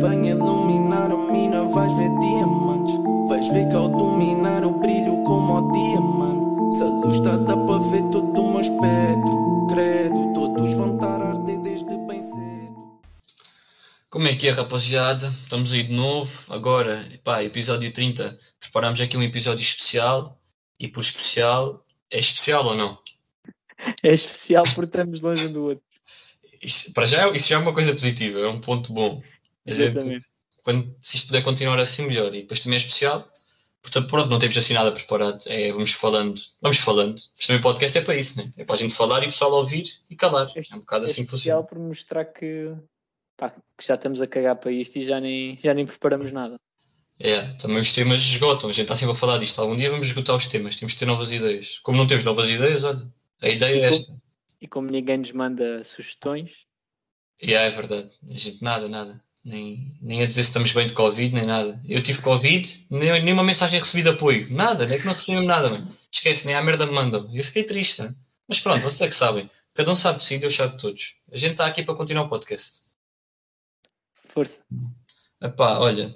Venha iluminar a mina, vais ver diamantes. Vais ver que ao dominar eu brilho como o diamante. Se a luz está, dá para ver todo o meu espectro. Credo, todos vão estar a arder desde bem cedo. Como é que é, rapaziada? Estamos aí de novo. Agora, pá, episódio 30. Preparamos aqui um episódio especial. E por especial, é especial ou não? É especial porque estamos longe um do outro. Isso, para já, isso já é uma coisa positiva, é um ponto bom. A gente, Exatamente. quando, se isto puder continuar assim, melhor. E depois também é especial. Portanto, pronto, não temos assim nada preparado. É, vamos falando, vamos falando. Mas também o podcast é para isso, né? É para a gente falar e o pessoal ouvir e calar. É um bocado É assim que especial funciona. por mostrar que, pá, que já estamos a cagar para isto e já nem, já nem preparamos nada. É, também os temas esgotam. A gente está sempre a falar disto. Algum dia vamos esgotar os temas. Temos que ter novas ideias. Como não temos novas ideias, olha, a ideia é esta. E como ninguém nos manda sugestões, E é verdade. A gente nada, nada. Nem, nem a dizer se estamos bem de Covid, nem nada. Eu tive Covid, nem, nem uma mensagem recebi de apoio. Nada, nem que não recebi nada, mano. Esquece, nem a merda me mandam. Eu fiquei triste, né? Mas pronto, vocês é que sabem. Cada um sabe de si, Deus sabe de todos. A gente está aqui para continuar o podcast. força. Epá, olha,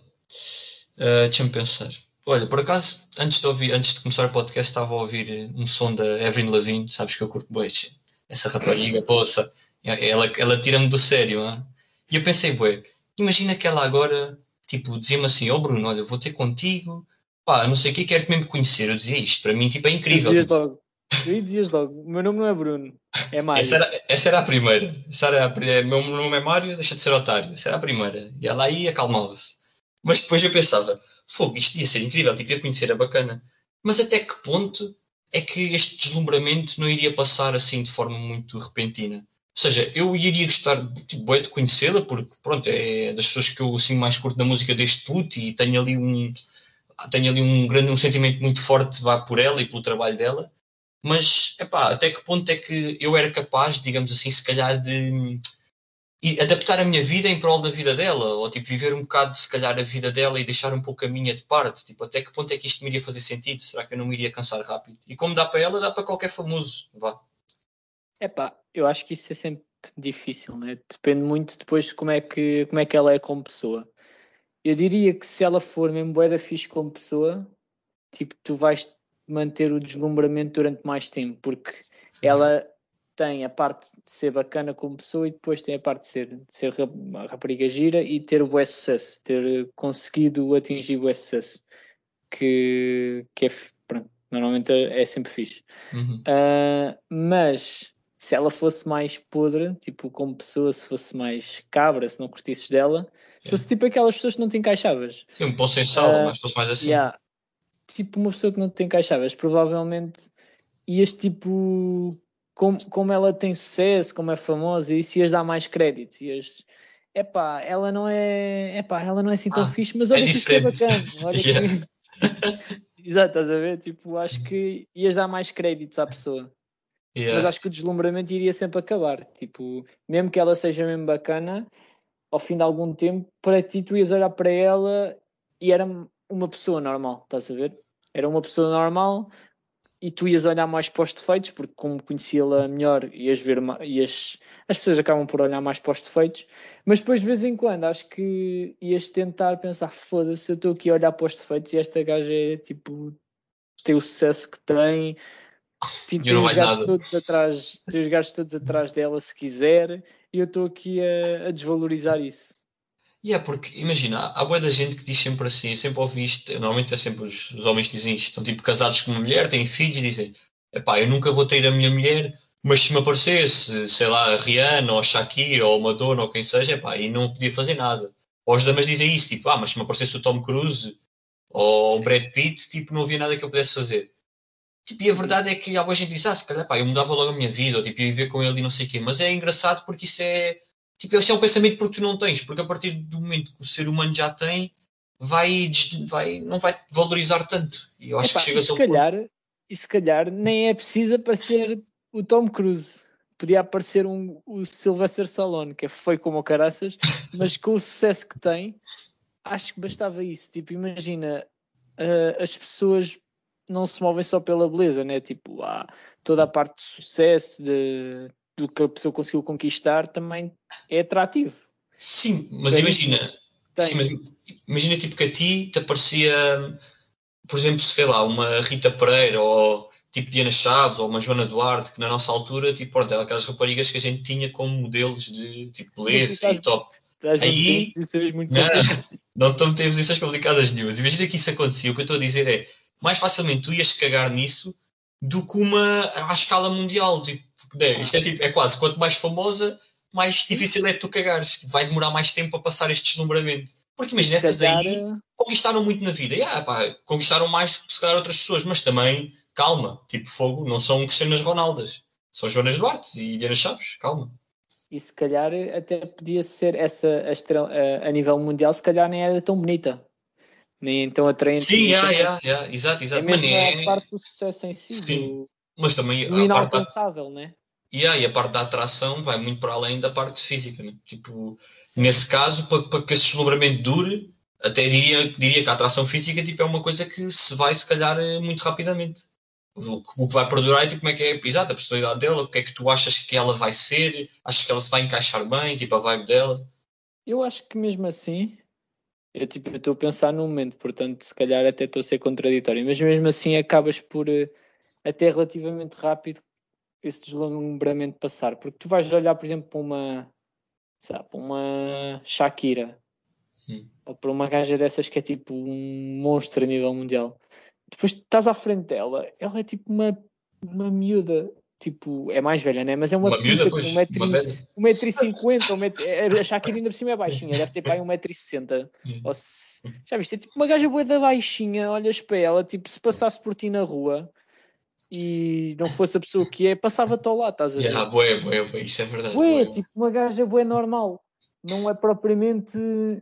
eh, deixa-me pensar. Olha, por acaso, antes de, ouvir, antes de começar o podcast, estava a ouvir eh, um som da Evelyn Lavigne, sabes que eu curto tchê. essa rapariga, poça, ela, ela tira-me do sério, hein? e eu pensei, bué, imagina que ela agora, tipo, dizia-me assim, ó Bruno, olha, vou ter contigo, pá, não sei o que, quero-te mesmo conhecer, eu dizia isto, para mim, tipo, é incrível. dizias tipo, logo. Tu dizias logo. O meu nome não é Bruno, é Mário. essa, era, essa era a primeira, essa era a, meu nome é Mário, deixa de ser otário, essa era a primeira, e ela aí acalmava-se. Mas depois eu pensava, fogo, isto ia ser incrível, tipo, ia conhecer a bacana. Mas até que ponto é que este deslumbramento não iria passar assim de forma muito repentina? Ou seja, eu iria gostar de, tipo, de conhecê-la, porque pronto, é das pessoas que eu assim, mais curto da música deste puto e tenho ali um tenho ali um grande um sentimento muito forte vá por ela e pelo trabalho dela. Mas epá, até que ponto é que eu era capaz, digamos assim, se calhar de e adaptar a minha vida em prol da vida dela, ou tipo viver um bocado, se calhar, a vida dela e deixar um pouco a minha de parte. Tipo, até que ponto é que isto me iria fazer sentido? Será que eu não me iria cansar rápido? E como dá para ela, dá para qualquer famoso. Vá. Epá, eu acho que isso é sempre difícil, né? Depende muito depois de como é que, como é que ela é como pessoa. Eu diria que se ela for mesmo bué da fixe como pessoa, tipo, tu vais manter o deslumbramento durante mais tempo, porque ela tem a parte de ser bacana como pessoa e depois tem a parte de ser, de ser rapariga gira e ter o bué sucesso, ter conseguido atingir o bué sucesso, que, que é, pronto, normalmente é sempre fixe. Uhum. Ah, mas se ela fosse mais podre, tipo como pessoa, se fosse mais cabra, se não curtisses dela, se fosse tipo aquelas pessoas que não te encaixavas, Sim, um poço sem sal, Ah, mas se fosse mais assim. yeah, tipo uma pessoa que não te encaixavas, provavelmente ias tipo, como, como ela tem sucesso, como é famosa, isso ias dar mais crédito, ias. Epá, ela não é. Epá, ela não é assim tão Ah, fixe, mas é olha que isto é bacana. Olha Yeah. que... Exato, estás a ver? Tipo, acho que ias dar mais créditos à pessoa. Yeah. Mas acho que o deslumbramento iria sempre acabar. Tipo, mesmo que ela seja mesmo bacana, ao fim de algum tempo, para ti tu ias olhar para ela e era uma pessoa normal, estás a ver? Era uma pessoa normal e tu ias olhar mais para os defeitos, porque como conhecia-la melhor, ias ver ias, as pessoas acabam por olhar mais para os defeitos, mas depois de vez em quando acho que ias tentar pensar, foda-se, eu estou aqui a olhar para os defeitos e esta gaja é tipo tem o sucesso que tem, Eu tem os gajos todos atrás, tem os gajos todos atrás dela se quiser, e eu estou aqui a, a desvalorizar isso. E é porque, imagina, há boa da gente que diz sempre assim, eu sempre ouvi isto, normalmente é sempre os, os homens dizem isto, estão tipo casados com uma mulher, têm filhos e dizem, epá, eu nunca vou ter a minha mulher, mas se me aparecesse, sei lá, a Rihanna ou a Shakira ou a Madonna ou quem seja, epá, e não podia fazer nada. Ou os damas dizem isso, tipo, ah, mas se me aparecesse o Tom Cruise ou o Sim. Brad Pitt, tipo, não havia nada que eu pudesse fazer. Tipo, e a verdade é que boa gente diz, ah, se calhar, pá, eu mudava logo a minha vida, ou tipo, ia viver com ele e não sei o quê, mas é engraçado porque isso é, tipo, esse é um pensamento porque tu não tens, porque a partir do momento que o ser humano já tem, vai, vai não vai valorizar tanto. E eu acho Epá, que chega e se aquele ponto. calhar, e se calhar nem é preciso aparecer o Tom Cruise. Podia aparecer um, o Sylvester Stallone, que feio como o caraças, mas com o sucesso que tem, acho que bastava isso. Tipo, imagina, ah, as pessoas não se movem só pela beleza, né? Tipo, há toda a parte de sucesso, de, do que a pessoa conseguiu conquistar, também é atrativo. Sim, mas É imagina, tem. Sim, mas imagina tipo que a ti te aparecia, por exemplo, sei lá, uma Rita Pereira ou tipo Diana Chaves ou uma Joana Duarte, que na nossa altura, tipo, pronto, eram aquelas raparigas que a gente tinha como modelos de tipo beleza estás- e top. Estás Aí- muito Não, não estou a meter posições complicadas nenhumas. Imagina que isso acontecia. O que eu estou a dizer é mais facilmente tu ias cagar nisso do que uma à escala mundial. Tipo, né, isto é, tipo, é quase quanto mais famosa, mais difícil é tu cagares. Tipo, vai demorar mais tempo a passar este deslumbramento. Porque imagina, essas calhar, aí conquistaram muito na vida. Ah, pá, conquistaram mais que se calhar outras pessoas, mas também, calma, tipo fogo, não são Cristianas Ronaldas. São Joanas Duarte e Diana Chaves, calma. E se calhar até podia ser essa a, a- a nível mundial, se calhar nem era tão bonita. Nem tão atraente. Sim, yeah, yeah, yeah, exato, É exato. Mas, mesmo a é- parte do sucesso em si, Sim. do, mas também do a parte da né? E aí, a parte da atração vai muito para além da parte física. Né? Tipo, Sim. nesse caso, para, para que esse deslumbramento dure, até diria, diria que a atração física tipo, é uma coisa que se vai, se calhar, eh, muito rapidamente. O, que- o que vai perdurar é tipo, como é que é exato, a personalidade dela, o que é que tu achas que ela vai ser, achas que ela se vai encaixar bem, tipo, a vibe dela. Eu acho que mesmo assim, eu tipo, estou a pensar no momento, portanto, se calhar até estou a ser contraditório, mas mesmo assim acabas por eh, até relativamente rápido esse deslumbramento passar, porque tu vais olhar, por exemplo, para uma, sei lá, para uma Shakira, Hum. ou para uma gaja dessas que é tipo um monstro a nível mundial. Depois estás à frente dela, ela é tipo uma, uma miúda, tipo, é mais velha, né? Mas é uma, Uma, miúda, com um metro uma e- velha. 1,50m, um metro... a Shakira ainda por cima é baixinha, deve ter para aí 1,60m. Hum. Se- Já viste? É tipo uma gaja boa da baixinha, olhas para ela, tipo, se passasse por ti na rua e não fosse a pessoa que é, passava-te ao lado, estás a ver? Yeah, bué, bué, bué, isso é verdade. Bué. tipo uma gaja boa normal. Não é propriamente.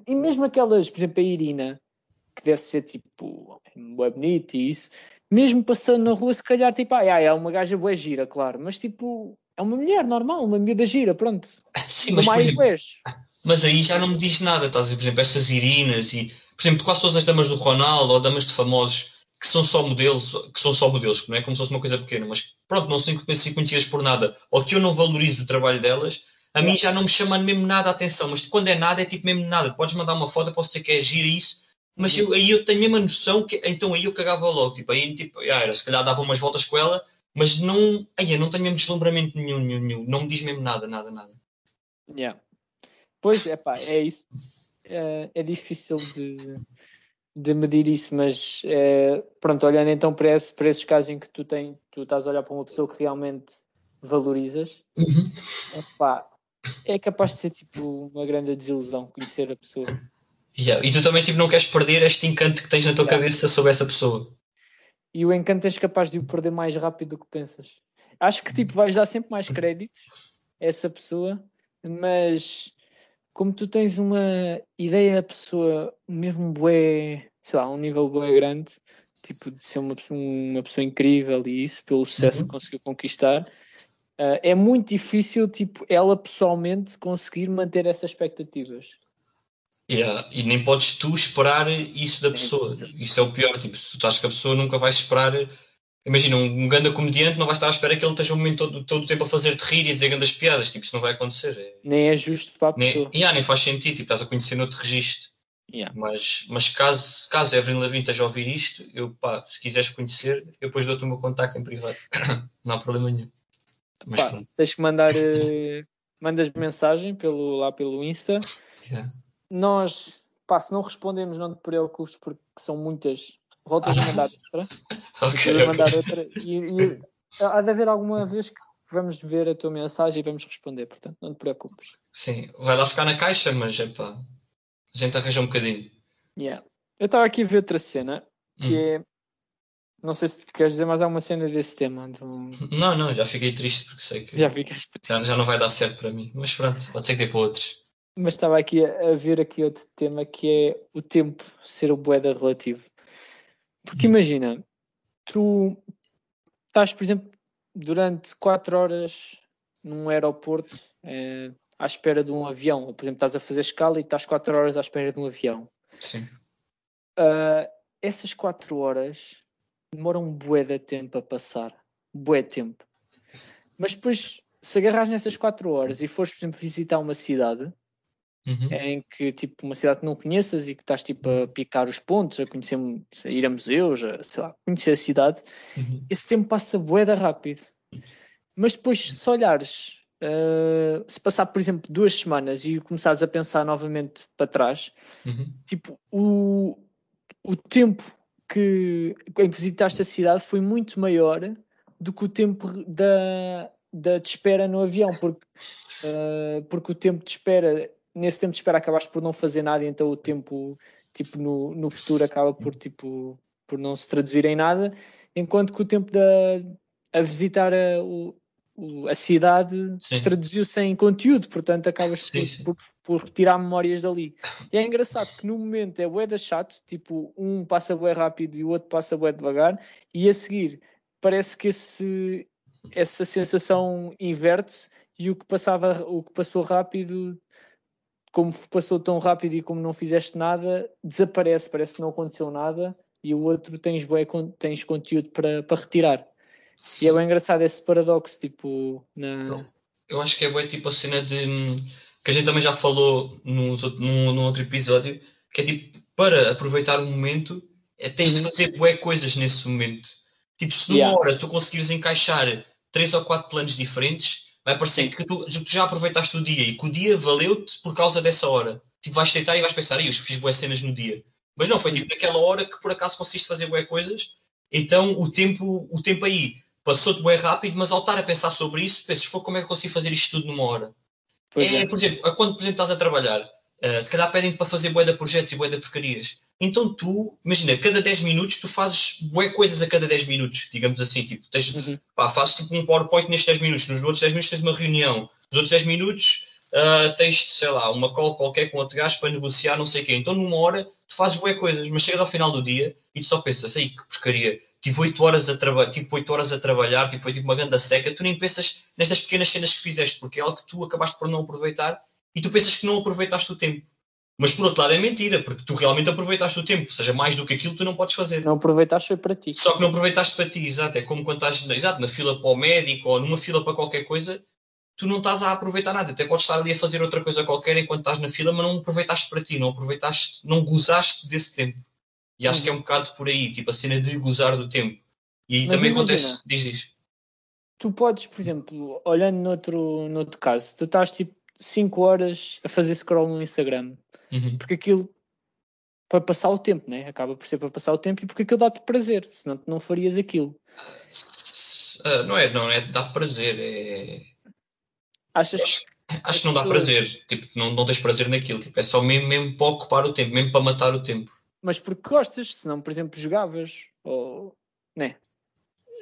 E mesmo aquelas, por exemplo, a Irina, que deve ser tipo, bué bonita e isso, mesmo passando na rua, se calhar, tipo, ah, é uma gaja boa gira, claro, mas tipo, é uma mulher normal, uma miúda gira, pronto. Sim, mas, mais exemplo. Mas aí já não me diz nada, estás a ver? Por exemplo, essas Irinas e, por exemplo, quase todas as damas do Ronaldo ou damas de famosos que são só modelos, que são só modelos, não é como se fosse uma coisa pequena, mas pronto, não são conhecidas por nada, ou que eu não valorizo o trabalho delas, a mim já não me chama mesmo nada a atenção, mas quando é nada é tipo mesmo nada, podes mandar uma foto, posso dizer que é gira isso, mas eu, aí eu tenho mesmo a noção que então aí eu cagava logo, tipo, aí tipo, ah, era, se calhar dava umas voltas com ela, mas não, aí eu não tenho mesmo deslumbramento nenhum, nenhum, nenhum, não me diz mesmo nada, nada, nada. Yeah. Pois, é pá, é isso. É, é difícil de, de medir isso, mas é, pronto, olhando então para, esse, para esses casos em que tu, tem, tu estás a olhar para uma pessoa que realmente valorizas, epá, é capaz de ser tipo uma grande desilusão conhecer a pessoa. Yeah, E tu também tipo, não queres perder este encanto que tens na tua Yeah. cabeça sobre essa pessoa. E o encanto és capaz de o perder mais rápido do que pensas. Acho que tipo, vais dar sempre mais créditos a essa pessoa, mas como tu tens uma ideia da pessoa, mesmo bué, sei lá, um nível bué grande, tipo de ser uma pessoa, uma pessoa incrível e isso, pelo sucesso Uhum. que conseguiu conquistar, ah, é muito difícil, tipo, ela pessoalmente conseguir manter essas expectativas. Yeah, E nem podes tu esperar isso da Sim, pessoa. Isso é o pior. Tipo, tu achas que a pessoa nunca vai esperar. Imagina, um, grande comediante não vai estar à espera que ele esteja o momento todo, todo o tempo a fazer-te rir e a dizer grandes piadas. Tipo, isso não vai acontecer. É- Nem é justo para a nem, pessoa. yeah, nem faz sentido. Tipo, estás a conhecer noutro registro. Yeah. Mas, mas caso, caso Evelyn Lavin esteja a ouvir isto, eu, pá, se quiseres conhecer, eu depois dou-te o meu contacto em privado. não há problema nenhum. Mas Pá, tens que mandar eh, mandas mensagem pelo, lá pelo Insta. Yeah. Nós, pá, se não respondemos, não te preocupes, porque são muitas. Voltas a mandar outra. Ok, Voltas a ok. mandar outra. E, e há de haver alguma vez que vamos ver a tua mensagem e vamos responder, portanto, não te preocupes. Sim, vai lá ficar na caixa, mas é pá. A gente arranja um bocadinho. Yeah. Eu estava aqui a ver outra cena que Hum. é. Não sei se queres dizer mais alguma cena desse tema. do- Não, não, já fiquei triste porque sei que Já ficaste. já, já não vai dar certo para mim. Mas pronto, pode ser que dê para outros. Mas estava aqui a, a ver aqui outro tema que é o tempo ser o boeda relativo. Porque Hum. imagina, tu estás, por exemplo, durante quatro horas num aeroporto eh, à espera de um avião, ou por exemplo, estás a fazer escala e estás quatro horas à espera de um avião. Sim. Ah, essas quatro horas demoram um bué de tempo a passar. Bué tempo. Mas depois, se agarras nessas quatro horas e fores, por exemplo, visitar uma cidade, Uhum. em que tipo uma cidade que não conheças e que estás tipo a picar os pontos, a conhecer, a ir a museus, a, sei lá, conhecer a cidade, Uhum. esse tempo passa boeda rápido. Mas depois, se olhares, uh, se passar, por exemplo, duas semanas e começares a pensar novamente para trás, Uhum. tipo, o, o tempo que, em que visitaste a cidade foi muito maior do que o tempo da, da de espera no avião, porque, uh, porque o tempo de espera, nesse tempo de espera acabaste por não fazer nada, então o tempo tipo, no, no futuro acaba por, tipo, por não se traduzir em nada, enquanto que o tempo da, a visitar a, o, a cidade traduziu-se em conteúdo, portanto acabas Sim, por, sim. por, por retirar memórias dali. E é engraçado que no momento é bué da chato, tipo, um passa bué rápido e o outro passa bué devagar, e a seguir parece que esse, essa sensação inverte-se e o que, passava, o que passou rápido, como passou tão rápido e como não fizeste nada, desaparece, parece que não aconteceu nada, e o outro tens, bué, tens conteúdo para, para retirar. E é bem engraçado esse paradoxo, tipo, na... Então, Eu acho que é bué tipo a cena de hum, que a gente também já falou num, num outro episódio, que é tipo, para aproveitar o momento, é, tens de fazer bué coisas nesse momento. Tipo, se numa Yeah. hora tu conseguires encaixar três ou quatro planos diferentes, vai parecer que tu, tu já aproveitaste o dia e que o dia valeu-te por causa dessa hora. Tipo, vais deitar e vais pensar, "Ih, eu fiz bué cenas no dia. Mas não, foi tipo naquela hora que por acaso conseguiste fazer bué coisas, então o tempo, o tempo aí passou-te bué rápido, mas ao estar a pensar sobre isso, pensas, "Pô, como é que eu consigo fazer isto tudo numa hora? É, é. por exemplo, quando por exemplo, estás a trabalhar, eh, se calhar pedem para fazer de projetos e de porcarias. Então tu, imagina, cada 10 minutos tu fazes bué coisas a cada 10 minutos, digamos assim, tipo, tens, Uhum. pá, fazes tipo um PowerPoint nestes 10 minutos, nos outros 10 minutos tens uma reunião, nos outros 10 minutos ah, tens, sei lá, uma call qualquer com outro gajo para negociar, não sei o quê. Então numa hora tu fazes bué coisas, mas chegas ao final do dia e tu só pensas, aí que porcaria, tive 8 horas a trabalhar, tipo 8 horas a trabalhar, tipo, foi tipo uma grande seca, tu nem pensas nestas pequenas cenas que fizeste, porque é algo que tu acabaste por não aproveitar e tu pensas que não aproveitaste o tempo. Mas por outro lado é mentira, porque tu realmente aproveitaste o tempo, ou seja, mais do que aquilo tu não podes fazer. Não aproveitaste foi para ti. Só que não aproveitaste para ti, exato. É como quando estás na, exato, na fila para o médico ou numa fila para qualquer coisa, tu não estás a aproveitar nada. Até podes estar ali a fazer outra coisa qualquer enquanto estás na fila, mas não aproveitaste para ti, não aproveitaste, não gozaste desse tempo. E acho Uhum. que é um bocado por aí, tipo a cena de gozar do tempo. E aí Mas também imagina. acontece, diz isso. Tu podes, por exemplo, olhando noutro, noutro caso, tu estás tipo 5 horas a fazer scroll no Instagram, Uhum. porque aquilo para passar o tempo, né? Acaba por ser para passar o tempo e porque aquilo dá-te prazer, senão tu não farias aquilo. Ah, não é, não é, dá prazer, é. Achas Acho, acho que não dá prazer, tipo, não, não tens prazer naquilo, tipo, é só mesmo, mesmo para ocupar o tempo, mesmo para matar o tempo. mas porque gostas, senão, por exemplo, jogavas, ou né?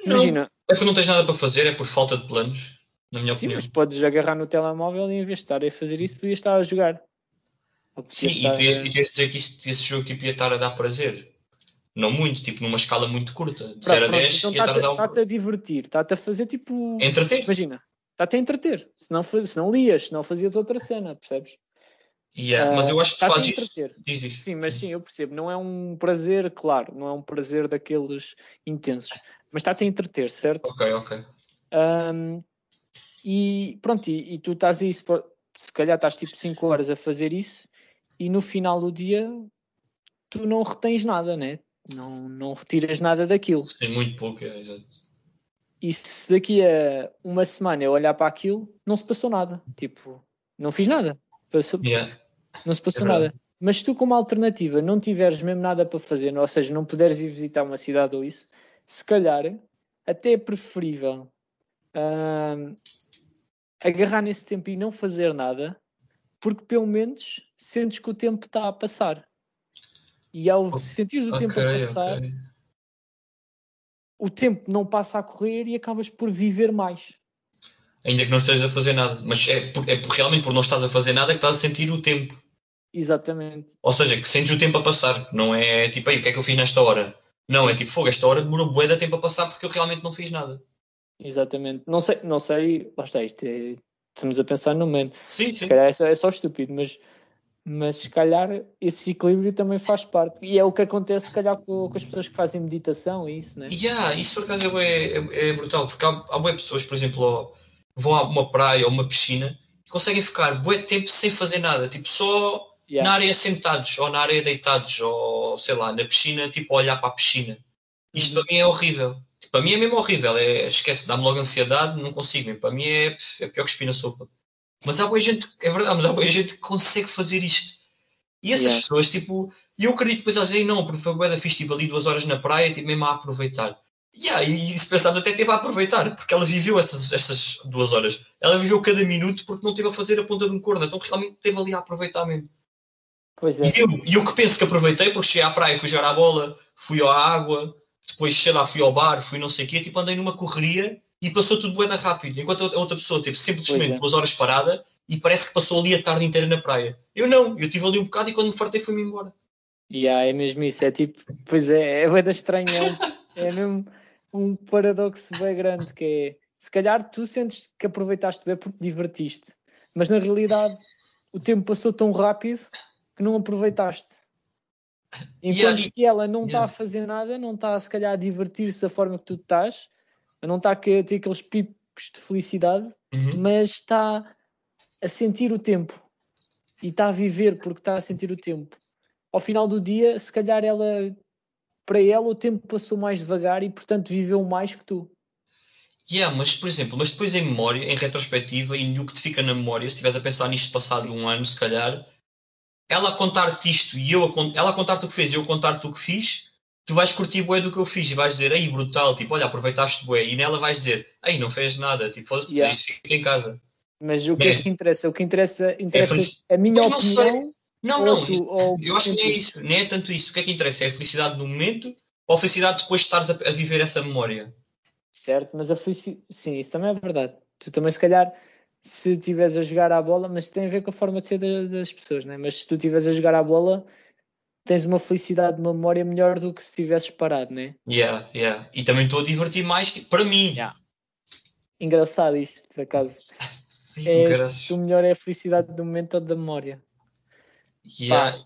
Não. Imagina, É porque não tens nada para fazer, é por falta de planos, na minha sim, opinião. mas podes agarrar no telemóvel e em vez de estar a fazer isso, podias estar a jogar. Sim, e tu ia- e tu ias dizer que esse jogo tipo, ia estar a dar prazer. Não muito, tipo numa escala muito curta. De Pronto, 0 a pronto, 10 então ia estar a está-te dar um... está-te a divertir, está-te a fazer tipo. Entreter. Imagina, está-te a entreter. Se não, faz- se não lias, se não fazias outra cena, percebes? Yeah, mas Ah, eu acho que faz isso. Diz. Sim, mas sim, eu percebo. Não é um prazer, claro, não é um prazer daqueles intensos, mas está-te a entreter, certo? Ok, ok. Ahm, e pronto, e, e tu estás aí, se calhar estás tipo 5 horas a fazer isso, e no final do dia tu não retens nada, né? Não, não retiras nada daquilo. Sim, muito pouco, é, exato. E se daqui a uma semana eu olhar para aquilo, não se passou nada. Tipo, não fiz nada. Passou- Yeah. não se passou É nada. Mas se tu, como alternativa, não tiveres mesmo nada para fazer, ou seja, não puderes ir visitar uma cidade ou isso, se calhar até é preferível ahm, agarrar nesse tempo e não fazer nada, porque pelo menos sentes que o tempo está a passar. E ao sentir o tempo a passar, ok. o tempo não passa a correr e acabas por viver mais. Ainda que não estejas a fazer nada. Mas é, por, é por- realmente por não estás a fazer nada que estás a sentir o tempo. Exatamente. Ou seja, que sentes o tempo a passar. Não é tipo, aí, o que é que eu fiz nesta hora? Não, é tipo, fogo, esta hora demorou bué de tempo a passar porque eu realmente não fiz nada. Exatamente. Não sei, não sei, lá está isto. é- estamos a pensar no momento. Sim, Se sim. calhar é só, é só estúpido, mas, mas se calhar esse equilíbrio também faz parte. E é o que acontece, se calhar, com, com as pessoas que fazem meditação e isso, né? Yeah, isso por acaso é, é, é brutal, porque há, há bué pessoas, por exemplo, ó, vão a uma praia ou uma piscina conseguem ficar bué tempo sem fazer nada, tipo só Yeah. na areia sentados, ou na areia deitados, ou sei lá, na piscina, tipo a olhar para a piscina. Isto Uhum. para mim é horrível. Tipo, para mim é mesmo horrível, é, esquece, dá-me logo ansiedade, não consigo, mesmo. para mim é, é pior que espir na sopa. Mas há boa gente, é verdade, mas há boa gente que consegue fazer isto. E essas Yeah. pessoas, tipo, e eu acredito que depois elas dizem, não, porque foi bué da fixe, estive ali duas horas na praia, tipo, mesmo a aproveitar. Yeah, e se pensarmos até teve a aproveitar, porque ela viveu essas, essas duas horas. Ela viveu cada minuto porque não teve a fazer a ponta de um corno, então realmente esteve ali a aproveitar mesmo. Pois é. E eu, eu que penso que aproveitei, porque cheguei à praia, fui jogar a bola, fui à água, depois sei lá, fui ao bar, fui não sei o quê, tipo andei numa correria e passou tudo bué da rápido. Enquanto a outra pessoa teve simplesmente Pois é. duas horas parada e parece que passou ali a tarde inteira na praia. Eu não, eu estive ali um bocado e quando me fartei fui-me embora. Yeah, é mesmo isso, é tipo, pois é, é bem da estranha, é, é mesmo um paradoxo bem grande que é, se calhar tu sentes que aproveitaste bem porque te divertiste, mas na realidade o tempo passou tão rápido que não aproveitaste. Enquanto Yeah, que ela não está yeah. a fazer nada, não está se calhar a divertir-se da forma que tu estás, não está a ter aqueles picos de felicidade, Uhum. mas está a sentir o tempo e está a viver porque está a sentir o tempo. Ao final do dia, se calhar ela, para ela, o tempo passou mais devagar e, portanto, viveu mais que tu. Yeah, mas por exemplo, mas depois em memória, em retrospectiva, e no que te fica na memória, se estiveres a pensar nisto passado um ano, se calhar, ela a contar-te isto e eu a, ela a contar-te o que fez e eu a contar-te o que fiz, tu vais curtir bué do que eu fiz e vais dizer, ei, brutal, tipo, olha, aproveitaste bué, e nela vais dizer, ei, não fez nada, tipo, foda-se, Yeah. fica em casa. Mas o que é, É. que interessa? O que interessa, interessa felici- a minha Mas não sei. opinião. Não, não, tu- ou eu acho que nem é isso, nem é tanto isso. O que é que interessa? É a felicidade no momento ou a felicidade depois de estares a, a viver essa memória? Certo, mas a felicidade. Sim, isso também é verdade. Tu também, se calhar, se estiveres a jogar à bola, mas tem a ver com a forma de ser da- das pessoas, né? mas se tu estiveres a jogar à bola, tens uma felicidade de memória melhor do que se estivesses parado, né? Yeah, yeah. E também estou a divertir mais, tipo, para mim. Yeah. Engraçado isto, por acaso. É, se o melhor é a felicidade do momento ou da memória. Yeah.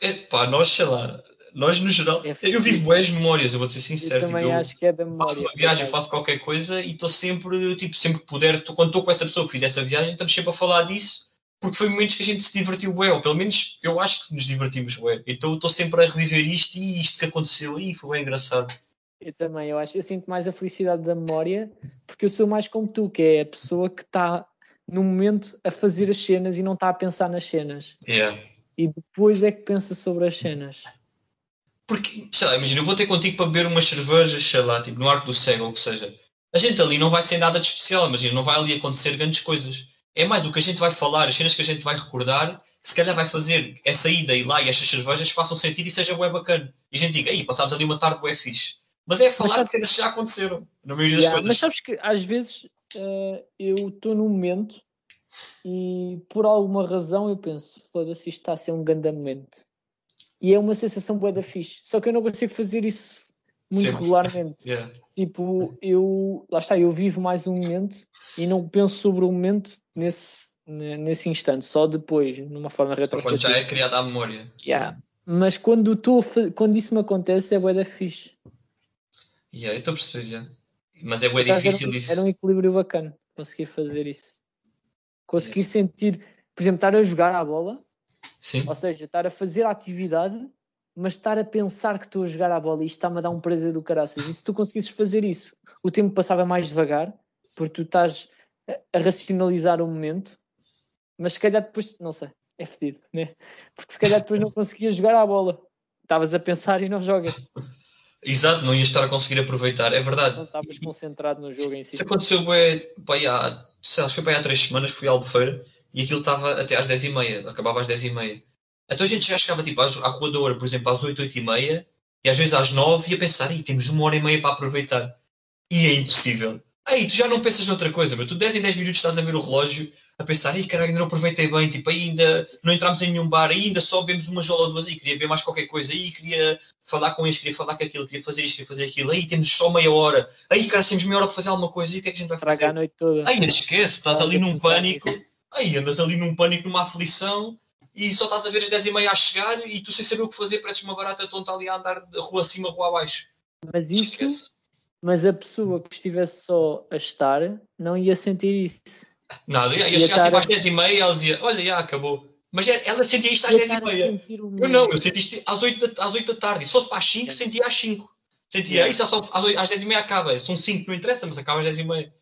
Epá, nós, sei lá, nós no geral, É eu vivo boas memórias, eu vou ser sincero. eu tipo, eu acho que é da memória. faço uma viagem, faço qualquer coisa e estou sempre, tipo, sempre que puder, tô- quando estou com essa pessoa que fiz essa viagem, estamos sempre a falar disso, porque foi momentos que a gente se divertiu bué, ou pelo menos eu acho que nos divertimos bué. Então estou sempre a reviver isto e isto que aconteceu aí foi bem engraçado. Eu também, eu acho, eu sinto mais a felicidade da memória, porque eu sou mais como tu, que é a pessoa que está no momento a fazer as cenas e não está a pensar nas cenas. Yeah. E depois é que pensa sobre as cenas. Porque, sei lá, imagina, eu vou ter contigo para beber umas cervejas, sei lá, tipo no Arco do Cego, ou o que seja. A gente ali não vai ser nada de especial, imagina, não vai ali acontecer grandes coisas. É mais o que a gente vai falar, as cenas que a gente vai recordar, que se calhar vai fazer essa ida e lá e estas cervejas façam sentido e seja bué bacana. E a gente diga, aí, passámos ali uma tarde bué fixe. Mas é falar sabe- de cenas que já aconteceram, na maioria das Yeah, coisas. mas sabes que às vezes eh, eu estou num momento e por alguma razão eu penso, foda-se, isto está a ser um grande momento. E é uma sensação bué da fixe. Só que eu não consigo fazer isso muito Sempre. regularmente. Yeah. Tipo, eu, lá está, eu vivo mais um momento e não penso sobre o momento nesse, ne- nesse instante, só depois, numa forma Só quando já retrospectiva. é criada a memória. Yeah. Mas quando, tô, quando isso me acontece é bué da fixe. Yeah, eu estou a perceber já. Mas é bué difícil era, isso. era um equilíbrio bacana conseguir fazer isso. Conseguir sentir, por exemplo, estar a jogar à bola, Sim. ou seja, estar a fazer a atividade, mas estar a pensar que estou a jogar à bola e isto está-me a dar um prazer do caraças. E se tu conseguisses fazer isso, o tempo passava mais devagar, porque tu estás a, a racionalizar o momento, mas se calhar depois, não sei, é fedido, né? Porque se calhar depois não conseguias jogar à bola. Estavas a pensar e não jogas. Exato, não ias estar a conseguir aproveitar, é verdade. Não estavas concentrado no jogo em si. Isso aconteceu bué, pá, há, sei lá, foi para aí há três semanas, fui à Albufeira e aquilo estava até às 10h30, acabava às 10h30. Então a gente já chegava tipo às- à Rua da Oura, por exemplo, às 8, 8h30 e às vezes às 9 e a pensar, Ih, temos uma hora e meia para aproveitar. E é impossível. Aí tu já não pensas noutra coisa, mas tu 10 em 10 minutos estás a ver o relógio a pensar, Ih, caralho, ainda não aproveitei bem, tipo, ainda não entramos em nenhum bar, ainda só bebemos uma jola ou duas, aí queria ver mais qualquer coisa, aí queria falar com este, queria falar com aquilo, queria fazer isto, queria fazer aquilo, aí temos só meia hora, aí cara, temos meia hora para fazer alguma coisa, e o que é que a gente vai fazer? a noite toda. Aí esquece, estás ali num Pensar pânico, aí andas ali num pânico, numa aflição, e só estás a ver as 10 e meia a chegar, e tu sem saber o que fazer, pareces uma barata tonta ali a andar rua acima, rua abaixo. Mas isso, Esquece. Mas a pessoa que estivesse só a estar não ia sentir isso. Nada, ia, ia Ia chegar estar tipo às 10 e meia ela dizia, olha, já acabou. Mas é- ela sentia isto às Ia 10 e estar a meia. sentir o Eu não, eu senti isto às 8 da, às 8 da tarde. E se fosse para as 5, sentia às 5. Sentia, isso é só às, 8, às 10 e meia acaba. São 5, não interessa, mas acaba às 10 e meia.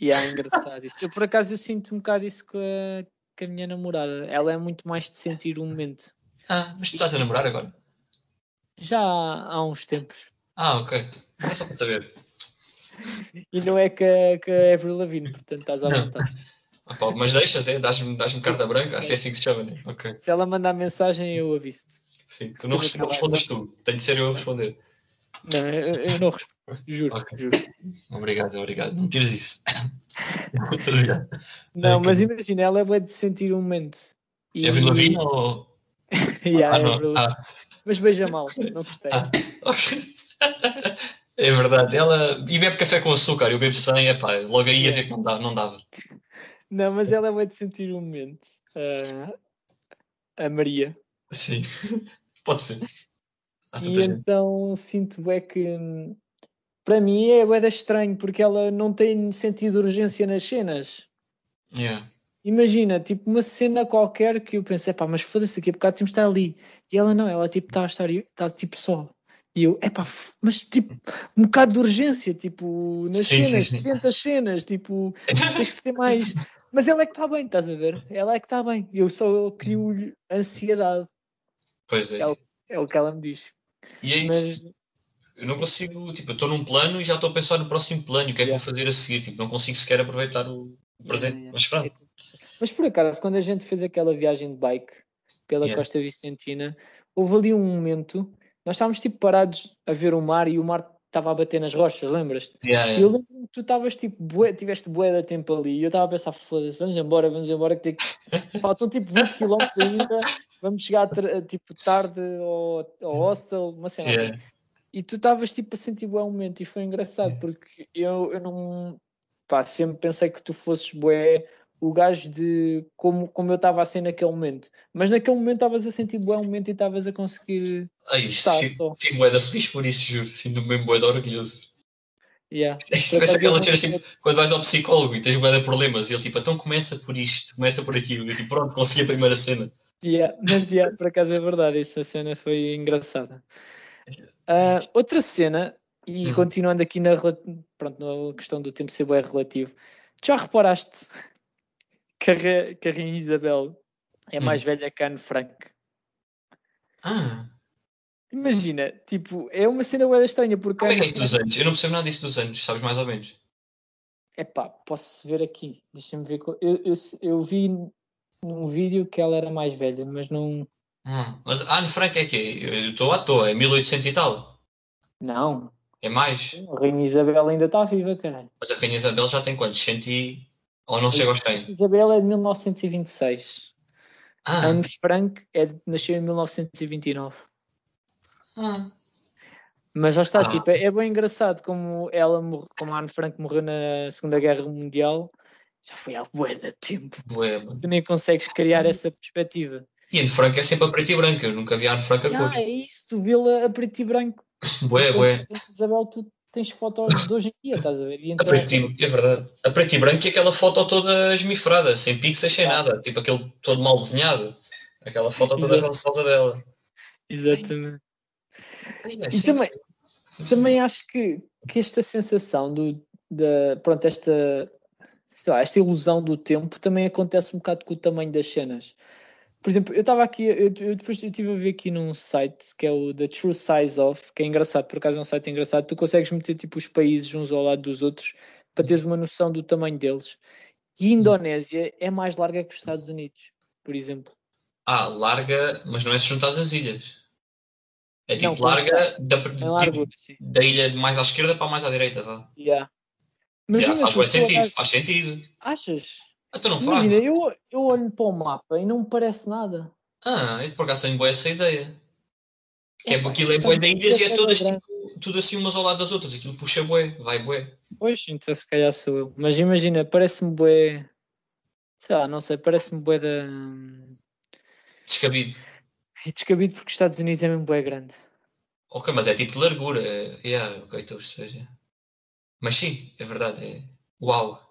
E é engraçado isso. Eu, por acaso, eu sinto um bocado isso com a, com a minha namorada. Ela é muito mais de sentir o momento. Ah, mas tu estás a namorar agora? Já há uns tempos. Ah, ok. É só para saber. E não é que a, que a Avril Lavigne, portanto estás à Não. vontade. Ah, pá, mas deixas, é? Dás-me dás carta branca? Acho que é assim que se chama, né? Ok. Se ela mandar mensagem, eu aviso-te. Sim, tu não, res- não respondes tu. Tem de ser eu a responder. Não, eu, eu não respondo. Juro, Ok. juro. Obrigado, obrigado. Não tires isso. Não, Ok. mas imagina, ela é boa de sentir o momento. E, É Avril Lavigne ou... Yeah, Ah, é não. Avril Lavigne. Ah, Mas beija mal, não gostei. Ah. ok. É verdade. Ela... E bebe café com açúcar. Eu bebo sem, é pá. Logo aí ia ver que não dava. Não dava. Não, mas ela é boa de sentir o momento. Ah, a Maria. Sim. Pode ser. E gente. então sinto é que para mim é da estranho porque ela não tem sentido de urgência nas cenas. Yeah. Imagina, tipo, uma cena qualquer que eu pensei, pá, mas foda-se, daqui a bocado temos de estar ali. E ela não, ela tipo está a estar, está tipo só. E eu, é pá, mas tipo, um bocado de urgência, tipo, nas Sim, sim, cenas, sim. as cenas, tipo, tens que ser mais. Mas ela é que está bem, estás a ver? Ela é que está bem. Eu só crio-lhe ansiedade, Pois é. Ela- é o que ela me diz. E é Mas isso. Eu não consigo, tipo, eu estou num plano e já estou a pensar no próximo plano, o que é que Yeah. vou fazer a seguir, tipo, não consigo sequer aproveitar o presente. Yeah, yeah. Mas pronto, Mas por acaso, quando a gente fez aquela viagem de bike pela. Costa Vicentina, houve ali um momento, nós estávamos tipo parados a ver o mar e o mar estava a bater nas rochas, lembras-te? Yeah, yeah. eu lembro que tu estavas tipo, bué, tiveste bué de tempo ali e eu estava a pensar, foda-se, vamos embora, vamos embora, que tem que- faltam tipo 20 km ainda, vamos chegar tipo tarde ao, ao hostel, uma cena assim. Yeah. E tu estavas tipo a sentir bué um momento e foi engraçado porque eu, eu não pá, sempre pensei que tu fosses bué o gajo de como, como eu estava a ser naquele momento. Mas naquele momento estavas a sentir bué momento e estavas a conseguir Ai, estar fico, só. fico bué da feliz por isso, juro, sinto-me bem bué da orgulhoso. Yeah. Acaso, aquelas cenas, tipo, quando vais ao psicólogo e tens bué de problemas e ele tipo, então começa por isto, começa por aquilo, e tipo, pronto, consegui a primeira cena. Yeah, mas yeah, por acaso é verdade, essa cena foi engraçada. Ah, outra cena, e Uhum. continuando aqui na, pronto, na questão do tempo ser bué relativo, já reparaste que a, Rainha Isabel é Hum. mais velha que a Anne Frank? Ah, Imagina, tipo, é uma cena bué estranha porque como é que é isso dos anos? Eu não percebo nada disso dos anos, sabes mais ou menos? epá, posso ver aqui, deixa-me ver, eu, eu, eu vi num vídeo que ela era mais velha, mas não, Hum, Mas a Anne Frank é quê? Eu estou à toa, é 1800 e tal. não, É mais. a Rainha Isabel ainda está viva, caralho. Mas a Rainha Isabel já tem quantos? 100 e... Ou não chega aos 100? Isabel é de 1926. Ah, Anne Frank é de- nasceu em 1929. ah. Mas já está, Ah. tipo, é, é bem engraçado como ela morre, como a Anne Frank morreu na Segunda Guerra Mundial, já foi há bué de tempo. Bué. Tu nem consegues criar essa perspectiva. E Anne Frank é sempre a preto e branco, eu nunca vi a Anne Frank a Ah, cor. é isso, tu vê-la a preto e branco. Bué, bué. Isabel, tu tens fotos de hoje em dia, estás a ver? E A então, preto e... É verdade. A preto e branco e aquela foto toda esmifrada, sem pixels, sem nada. Tipo aquele todo mal desenhado. Aquela foto toda rançosa dela. Exatamente. Ai, E também, também acho que, que esta sensação do, da, pronto, esta, sei lá, esta ilusão do tempo também acontece um bocado com o tamanho das cenas. Por exemplo, eu estava aqui, eu, eu depois estive a ver aqui num site que é o The True Size of, que é engraçado, por acaso é um site engraçado, tu consegues meter tipo os países uns ao lado dos outros para teres uma noção do tamanho deles. E a Indonésia é mais larga que os Estados Unidos, por exemplo. Ah, larga, mas não é se juntares as ilhas. É tipo Não, larga da, Em tipo, largura, sim. da ilha mais à esquerda para mais à direita, vá. Yeah. Já Imagina faz bem tu sentido, faz sentido. Achas? Então não faz. Imagina, eu, eu olho para o mapa e não me parece nada. Ah, eu por acaso tenho boa essa ideia. Que é aquilo é isto bué é de ilhas e é grande. tipo, tudo assim umas ao lado das outras. Aquilo puxa bué, vai bué. Pois, então se calhar sou eu. Mas imagina, parece-me bué. Sei lá, não sei, parece-me bué da. Descabido. É descabido porque os Estados Unidos é mesmo bué grande. Ok, mas é tipo de largura. É, yeah, ok, estou a perceber. Mas sim, é verdade. É... Uau.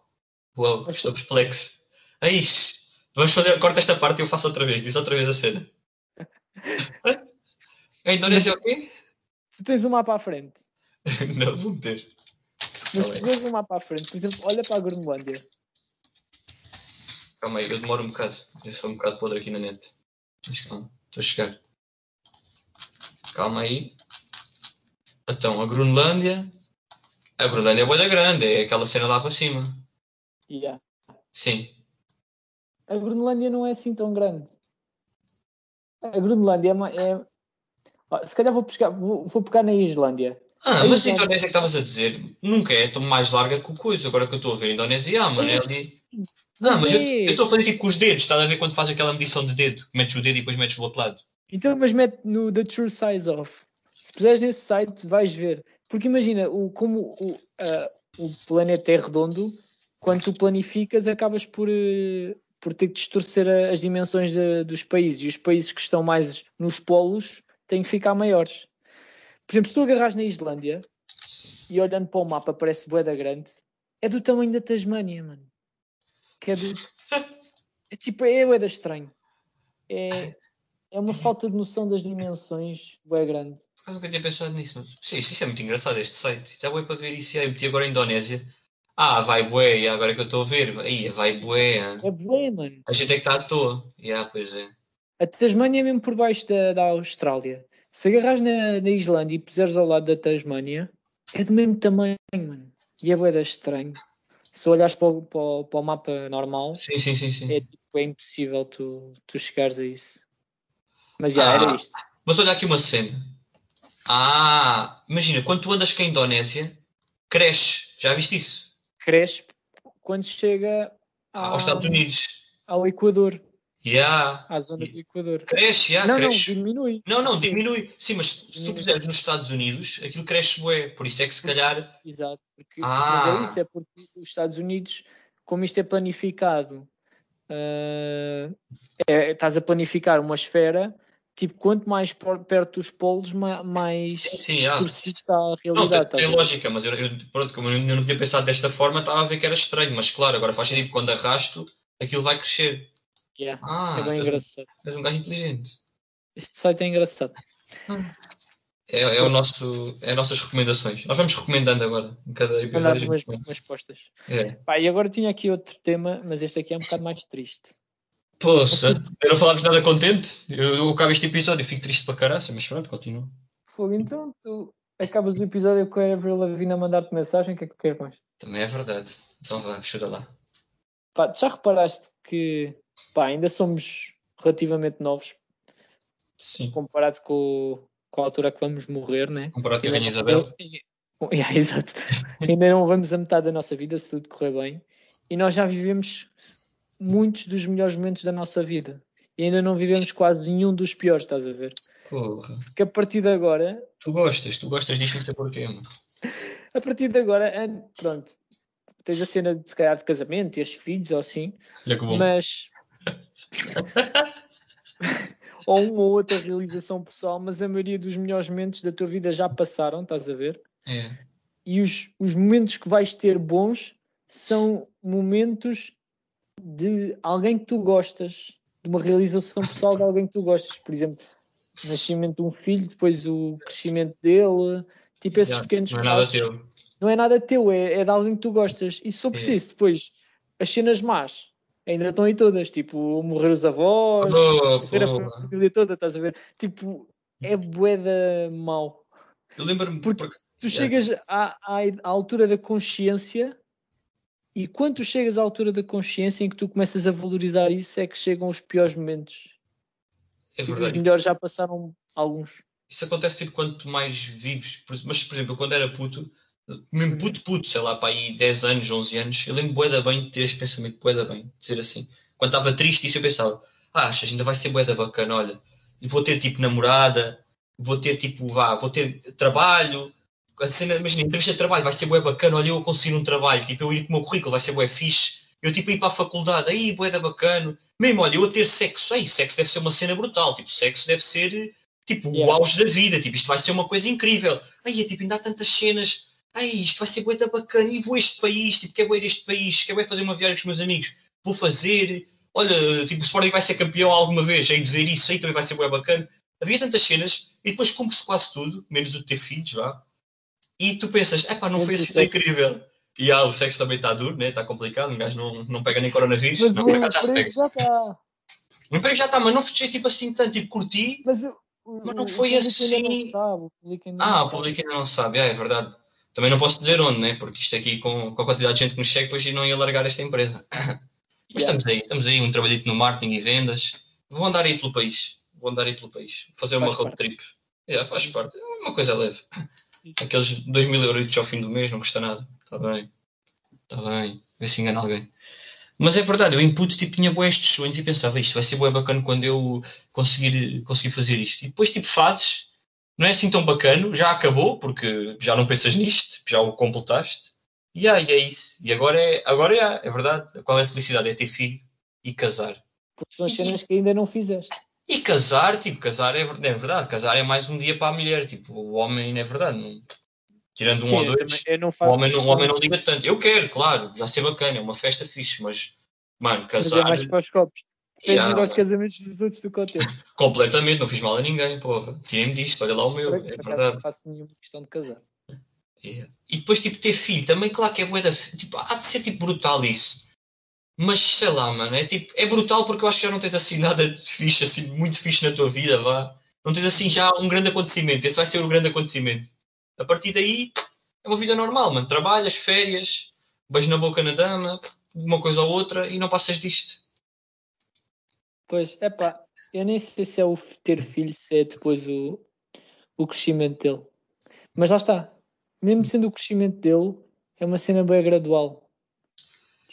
Uau, estou perplexo. Aí, vamos fazer, corta esta parte e eu faço outra vez, diz outra vez a cena. A Indonésia é o quê? Tu tens um mapa à frente. Não, vou meter. Mas bem. puseres um mapa à frente, por exemplo, olha para a Groenlândia. Calma aí, eu demoro um bocado. Eu sou um bocado podre aqui na net. Mas calma, estou a chegar. Calma aí. Então, a Groenlândia. A Groenlândia é boa grande, é aquela cena lá para cima. Yeah. Sim. A Groenlândia não é assim tão grande. A Groenlândia é. é... Se calhar vou, pescar, vou, vou pegar na Islândia. Ah, A mas a Islândia- Indonésia que estavas a dizer nunca é tão mais larga que o coisa. Agora que eu estou a ver a Indonésia, ah, mano, é ali. Não, mas eu estou a fazer tipo com os dedos, estás a ver quando faz aquela medição de dedo? Metes o dedo e depois metes do outro lado. Então, mas mete no The True Size Of. Se puseres nesse site, vais ver. Porque imagina, o, como o, ah, o planeta é redondo, quando tu planificas, acabas por, eh, por ter que distorcer as dimensões de- dos países. E os países que estão mais nos polos têm que ficar maiores. Por exemplo, se tu agarras na Islândia e olhando para o mapa parece boeda grande, é do tamanho da Tasmânia, mano. Que é do. É tipo, é boeda estranho. É, é uma falta de noção das dimensões bué grande. Por nunca tinha pensado nisso, mas sim, isso, é muito engraçado, este site. Já bué para ver isso. Aí meti agora a Indonésia. Ah, vai bué, agora que eu estou a ver. Aí, vai bué. É bué, mano. A gente é que está à toa. Yeah, pois é. A Tasmânia é mesmo por baixo da, da Austrália. Se agarras na, na Islândia e puseres ao lado da Tasmânia, é do mesmo tamanho, mano. E é bué da estranho. Se olhares para o, para, o, para o mapa normal, Sim, sim, sim, sim. é, tipo, é impossível tu, tu chegares a isso. Mas já, era Ah. isto. Mas olha aqui uma cena. Ah, imagina, quando tu andas com a Indonésia, cresce. Já viste isso? Cresce quando chega Ah, ao, Aos Estados Unidos. ao Equador, Yeah. à zona do Equador. Cresce, yeah, não, não, cresce. diminui. Não, não, diminui. Sim, mas se tu puseres nos Estados Unidos, aquilo cresce bué. Por isso é que se calhar. Exato, porque, Ah. mas é isso, é porque os Estados Unidos, como isto é planificado, ah, é- estás a planificar uma esfera, tipo, quanto mais perto dos polos, ma- mais Sim, ah. está a Não, tem, realidade. tem lógica, mas eu, eu- pronto, como eu não tinha pensado desta forma, estava a ver que era estranho. Mas claro, agora faz sentido que quando arrasto, aquilo vai crescer. Yeah, Ah, é bem engraçado. és um gajo inteligente. Este site é engraçado. É, é, o nosso, é as nossas recomendações. Nós vamos recomendando agora. Em cada episódio. umas, umas postas. É. Pá, e agora tinha aqui outro tema, mas este aqui é um bocado mais triste. Poxa, eu não falámos nada contente. Eu, eu acabo este episódio e fico triste para caraça, mas pronto, continua. Fogo, então tu acabas o episódio com a Avril Lavigne a mandar-te mensagem, o que é que tu queres mais? Também é verdade. Então vá, chuta lá. Pá, já reparaste que pá, ainda somos relativamente novos Sim. comparado com, com a altura que vamos morrer, né? Comparado com a Rainha Isabel. Yeah, exato. Ainda não vamos a metade da nossa vida se tudo correr bem. E nós já vivemos muitos dos melhores momentos da nossa vida. E ainda não vivemos quase nenhum dos piores, estás a ver? Porra. Porque a partir de agora, Tu gostas, tu gostas disto, não sei porquê, mano. a partir de agora, pronto, tens a cena de se calhar de casamento, teres filhos ou assim, Olha que bom. mas ou uma ou outra realização pessoal, mas a maioria dos melhores momentos da tua vida já passaram, estás a ver? É. E os, os momentos que vais ter bons são momentos de alguém que tu gostas, de uma realização pessoal de alguém que tu gostas, por exemplo, nascimento de um filho, depois o crescimento dele, tipo esses Já, pequenos não é nada teu. Não é nada teu, é, é de alguém que tu gostas. E É. preciso, depois as cenas más ainda estão aí todas, tipo morrer os avós, Oh, morrer a família toda, estás a ver? Tipo, é boeda mau. Eu lembro-me. Porque- por- Tu É. chegas à, à, à altura da consciência e quando tu chegas à altura da consciência em que tu começas a valorizar isso é que chegam os piores momentos. É os verdade. melhores já passaram alguns. Isso acontece tipo quando tu mais vives. Mas, por exemplo, quando era puto, mesmo puto, puto, sei lá, para aí 10 anos, 11 anos, eu lembro bué da bem de ter este pensamento, bué da bem, dizer assim. Quando estava triste, isso eu pensava, ah, achas, ainda vai ser bué da bacana, olha, vou ter tipo namorada, vou ter tipo, vá, vou ter trabalho, a cena, imagina, entrevista de trabalho, vai ser bué bacana, olha, eu a conseguir um trabalho, tipo, eu ir com o meu currículo, vai ser bué fixe, eu tipo ir para a faculdade, aí bué da bacana, mesmo, olha, eu a ter sexo, aí, sexo deve ser uma cena brutal, tipo, sexo deve ser, tipo, o Yeah. auge da vida, tipo, isto vai ser uma coisa incrível, aí, é tipo, ainda há tantas cenas, ai, isto vai ser bué da bacana, e vou a este país, tipo, quero ir a este país, quero ir fazer uma viagem com os meus amigos, vou fazer, olha, tipo, o Sporting vai ser campeão alguma vez, aí de ver isso, aí também vai ser bué bacana. Havia tantas cenas, e depois cumpre-se quase tudo, menos o de ter filhos, vá. E tu pensas, epá, não foi o assim tão incrível. E ah, o sexo também está duro, né? Está complicado, um gajo não, não pega nem coronavírus, Mas não, o por acaso já se pega. emprego já está. O emprego já está, mas não fechei tipo assim tanto, tipo, curti, Mas, o- o- Mas não o foi assim- não sabe, o Ah, o público ainda não sabe, ah, é verdade. Também não posso dizer onde, né? Porque isto aqui, com, com a quantidade de gente que nos chega, depois não ia largar esta empresa. Mas Yeah. estamos aí, estamos aí, um trabalhito no marketing e vendas. Vou andar aí pelo país. Vou andar aí pelo país. Fazer uma Faz road parte. trip. Yeah, faz parte. É uma coisa leve. Aqueles 2 mil euros ao fim do mês não custa nada. Está bem. Está bem. Vê se engana alguém. Mas é verdade, eu input tipo, tinha boas estes sonhos e pensava isto vai ser bué bacana quando eu conseguir, conseguir fazer isto. E depois tipo fazes, não é assim tão bacana, já acabou, porque já não pensas nisto, já o completaste. E aí é isso. E agora é, agora é, é verdade. Qual é a felicidade? É ter filho e casar. Porque são as cenas que ainda não fizeste. E casar, tipo, casar é, é verdade. Casar é mais um dia para a mulher. Tipo, o homem é verdade. Não, tirando um Sim, ou dois. também- eu não O faço homem, não, o homem não liga tanto. Eu quero, claro, vai ser bacana, é uma festa fixe, mas, mano, mas casar. é mais para os copos. Tens Yeah, ir aos casamentos dos outros do contente. completamente, não fiz mal a ninguém, porra. Tirei-me disto, olha lá o meu, é acaso não verdade. faço nenhuma questão de casar. É. E depois, tipo, ter filho, também, claro que é bué da. Tipo, há de ser, tipo, brutal isso. Mas, sei lá, mano, é tipo, é brutal porque eu acho que já não tens assim nada de fixe, assim, muito fixe na tua vida, vá. Não tens assim já um grande acontecimento, esse vai ser o grande acontecimento. A partir daí, é uma vida normal, mano. Trabalhas, férias, beijo na boca na dama, uma coisa ou outra e não passas disto. Pois, é pá, eu nem sei se é o ter filho, se é depois o, o crescimento dele. Mas lá está, mesmo sendo o crescimento dele, é uma cena bem gradual.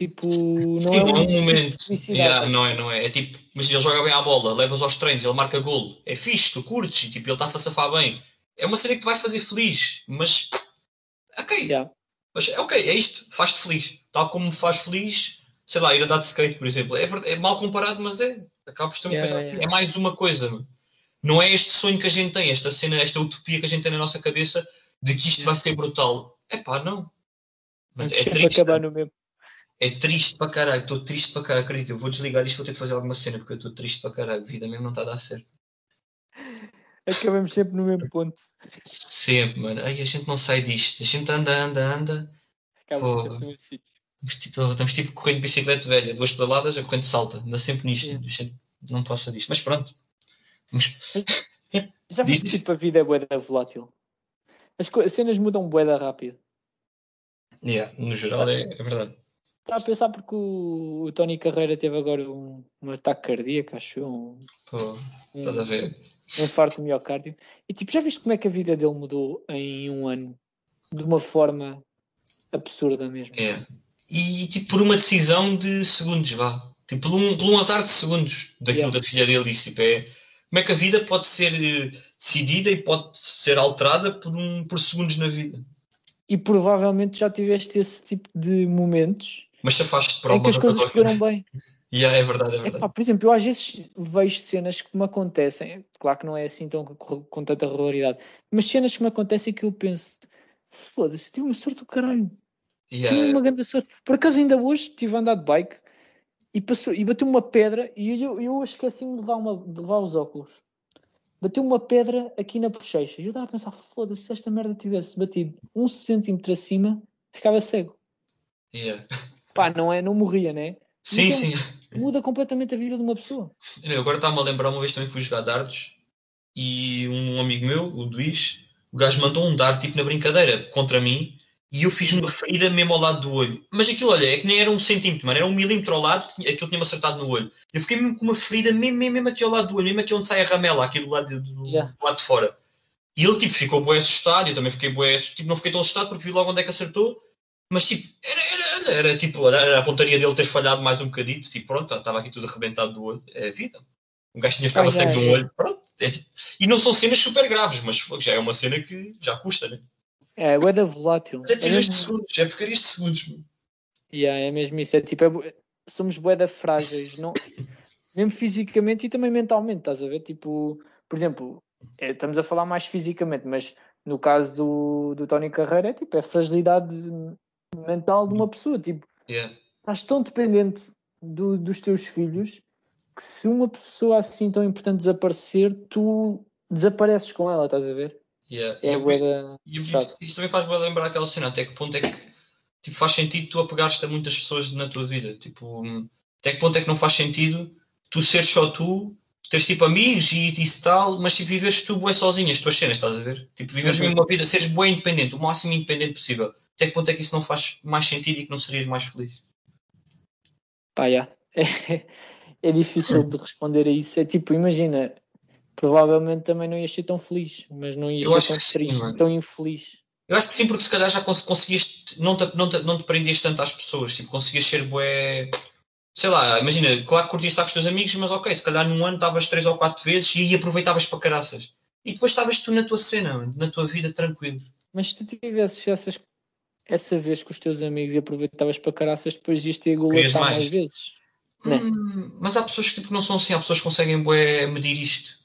Tipo, não Sim, é é um momento. Yeah, não é, não é. É tipo, mas ele joga bem à bola, levas aos treinos, ele marca golo. É fixe, tu curtes, e, tipo, ele está-se a safar bem. É uma cena que te vai fazer feliz, mas. Ok, Yeah. mas é ok, é isto, faz-te feliz. Tal como me faz feliz, sei lá, ir andar de skate, por exemplo. É, é mal comparado, mas é. Acaba por ser uma Yeah, coisa. yeah. É mais uma coisa. mano. Não é este sonho que a gente tem, esta cena, esta utopia que a gente tem na nossa cabeça de que isto vai ser brutal. É pá, não. Mas é triste. acabar no mesmo. É triste para caralho, estou triste para caralho, acredito. Eu vou desligar isto, vou ter de fazer alguma cena porque eu estou triste para caralho. A vida mesmo não está a dar certo. Acabamos sempre no mesmo ponto. Sempre, mano. Ai, a gente não sai disto. A gente anda, anda, anda. Acaba sempre no mesmo sítio. Estamos tipo, estamos tipo correndo de bicicleta velha, duas pedaladas, a corrente salta. Anda sempre nisto. A gente não passa disto. Mas pronto. Mas, Já viste tipo a vida é boeda volátil. As cenas mudam boeda rápido. yeah, no geral é, é verdade. A pensar porque o, o Tony Carreira teve agora um, um ataque cardíaco, acho um, Pô, um, estás a ver? um infarto miocárdio. E tipo, já viste como é que a vida dele mudou em um ano? De uma forma absurda mesmo. É. E tipo por uma decisão de segundos, vá. Tipo por um, por um azar de segundos daquilo Yeah. da filha dele. Isso, tipo, é, como é que a vida pode ser eh, decidida e pode ser alterada por, um, por segundos na vida. E provavelmente já tiveste esse tipo de momentos Mas se afaste para em que as coisas coisa. correram bem. Yeah, é verdade, é verdade. Epá, por exemplo, eu às vezes vejo cenas que me acontecem, claro que não é assim tão com, tanta regularidade, mas cenas que me acontecem que eu penso, foda-se, tive uma sorte do caralho, Yeah, tive uma grande sorte. Por acaso ainda hoje estive a andar de bike e, passou, e bateu uma pedra e eu, eu esqueci-me de levar, uma, de levar os óculos. Bateu uma pedra aqui na bochecha. E eu estava a pensar, foda-se, se esta merda tivesse batido um centímetro acima, ficava cego. yeah. Pá, não é, não morria, né? Sim, Então- sim. Muda completamente a vida de uma pessoa. Eu agora está-me a lembrar, uma vez também fui jogar dardos e um amigo meu, o Luís, o gajo mandou um dart tipo na brincadeira contra mim e eu fiz uma ferida mesmo ao lado do olho. Mas aquilo, olha, é que nem era um centímetro, mano, era um milímetro ao lado, tinha- aquilo tinha-me acertado no olho. Eu fiquei mesmo com uma ferida mesmo, mesmo, mesmo aqui ao lado do olho, mesmo aqui onde sai a ramela, aqui do lado, do, Yeah. do lado de fora. E ele tipo ficou bué assustado, eu também fiquei bué, tipo, não fiquei tão assustado porque vi logo onde é que acertou. Mas tipo, era, era, era, tipo, era a pontaria dele ter falhado mais um bocadito, tipo, pronto, estava aqui tudo arrebentado do olho, é a vida. Um gajo tinha ficado cego de um é. olho, pronto. é tipo- e não são cenas super graves, mas já é uma cena que já custa, né? É, o da volátil. Mas é É decisões de segundos, é porcarias de segundos. mano. yeah, é mesmo isso. É tipo, é somos boeda frágeis, não, mesmo fisicamente e também mentalmente, estás a ver? Tipo, por exemplo, é, estamos a falar mais fisicamente, mas No caso do, do Tony Carreira, é tipo, é fragilidade mental de uma pessoa. Tipo, Yeah. estás tão dependente do- dos teus filhos que se uma pessoa assim tão importante desaparecer, tu desapareces com ela, estás a ver? Yeah. É E boeda E isto também faz bem lembrar aquela cena, até que ponto é que tipo, faz sentido tu apegares-te a muitas pessoas na tua vida? Tipo, até que ponto é que não faz sentido tu seres só tu, teres tipo amigos e isso tal, mas tipo, viveres tu bué sozinho, as tuas cenas, estás a ver? Tipo, viveres Uhum. mesmo uma vida, seres bué independente, o máximo independente possível. Até que ponto é que isso não faz mais sentido e que não serias mais feliz? Pá, já. É, é difícil de responder a isso. É tipo, imagina, provavelmente também não ias ser tão feliz, mas não ias ser tão sim, tão infeliz. Eu acho que sim, porque se calhar já cons- conseguias, não te, não, te, não te prendias tanto às pessoas, tipo, conseguias ser bué, sei lá, imagina, claro que curtias estar com os teus amigos, mas ok, se calhar num ano estavas três ou quatro vezes e aproveitavas para caraças. E depois estavas tu na tua cena, na tua vida tranquilo. Mas se tu tivesses essas, essa vez com os teus amigos e aproveitavas para caraças, depois ias ter Querias golatar mais? mais vezes. Né? Hum, mas há pessoas que tipo, não são assim, há pessoas que conseguem bué medir isto.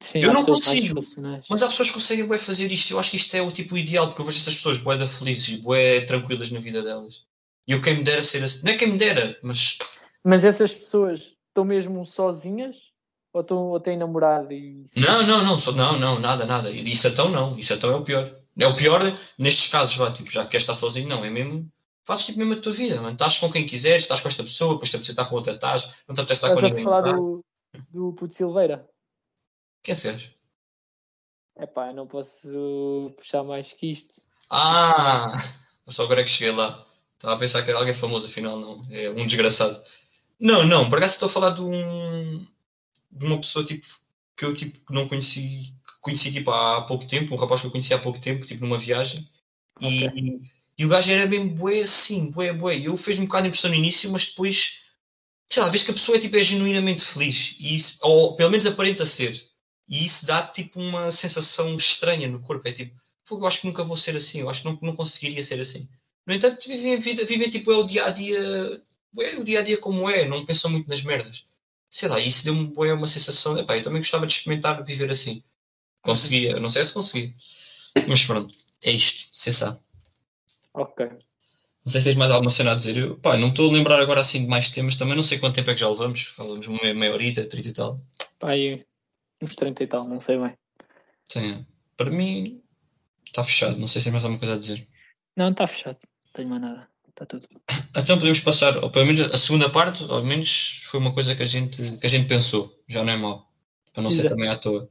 Sim, Eu não consigo. Mas há pessoas que conseguem bué fazer isto. Eu acho que isto é o tipo ideal, porque eu vejo essas pessoas bué da felizes e bué tranquilas na vida delas. E eu quem me dera ser assim. Não é quem me dera, mas Mas essas pessoas estão mesmo sozinhas? Ou, estão, ou têm namorado? E... Não, não, não, só- não, não, nada, nada. Isso então não, isso então é o pior. É o pior nestes casos, vá, tipo, já que queres estar sozinho, não, é mesmo. Fazes tipo mesmo a tua vida, mano. Estás com quem quiseres, estás com esta pessoa, depois te apetece estar com outra, estás, não te apetece estar com a ninguém. falar tá? do, do Puto Silveira? Quem é esse gajo? Epá, eu não posso puxar mais que isto. Ah! Só agora é que cheguei lá. Estava a pensar que era alguém famoso, afinal não. É um desgraçado. Não, não, por acaso estou a falar de um. de uma pessoa tipo que eu tipo não conheci. Conheci tipo há pouco tempo, um rapaz que eu conheci há pouco tempo, tipo numa viagem. E, e o gajo era mesmo bué assim, bué, bué. Eu fez um bocado de impressão no início, mas depois. sei lá, vês que a pessoa é, tipo, é genuinamente feliz. E isso, ou pelo menos aparenta ser. E isso dá tipo uma sensação estranha no corpo. É tipo, "Fogo, eu acho que nunca vou ser assim, eu acho que não, não conseguiria ser assim. No entanto, vivem a vida, vivem tipo é o dia a dia, é o dia a dia como é, não pensam muito nas merdas. Sei lá, isso deu-me uma sensação, epá, eu também gostava de experimentar viver assim. Conseguia, eu não sei se conseguia. Mas pronto, é isto, você sabe. Ok. Não sei se tens mais alguma cena a dizer. Eu, pá, não estou a lembrar agora assim de mais temas, também não sei quanto tempo é que já levamos. Falamos meia, meia horita, 30 e tal. Pá, uns 30 e tal, não sei bem. Sim, para mim está fechado, não sei se tens mais alguma coisa a dizer. Não, está fechado. Não tenho mais nada. Está tudo. Então podemos passar, ou pelo menos a segunda parte, ou pelo menos foi uma coisa que a gente, que a gente pensou, já não é mau, para não ser Exato. também à toa.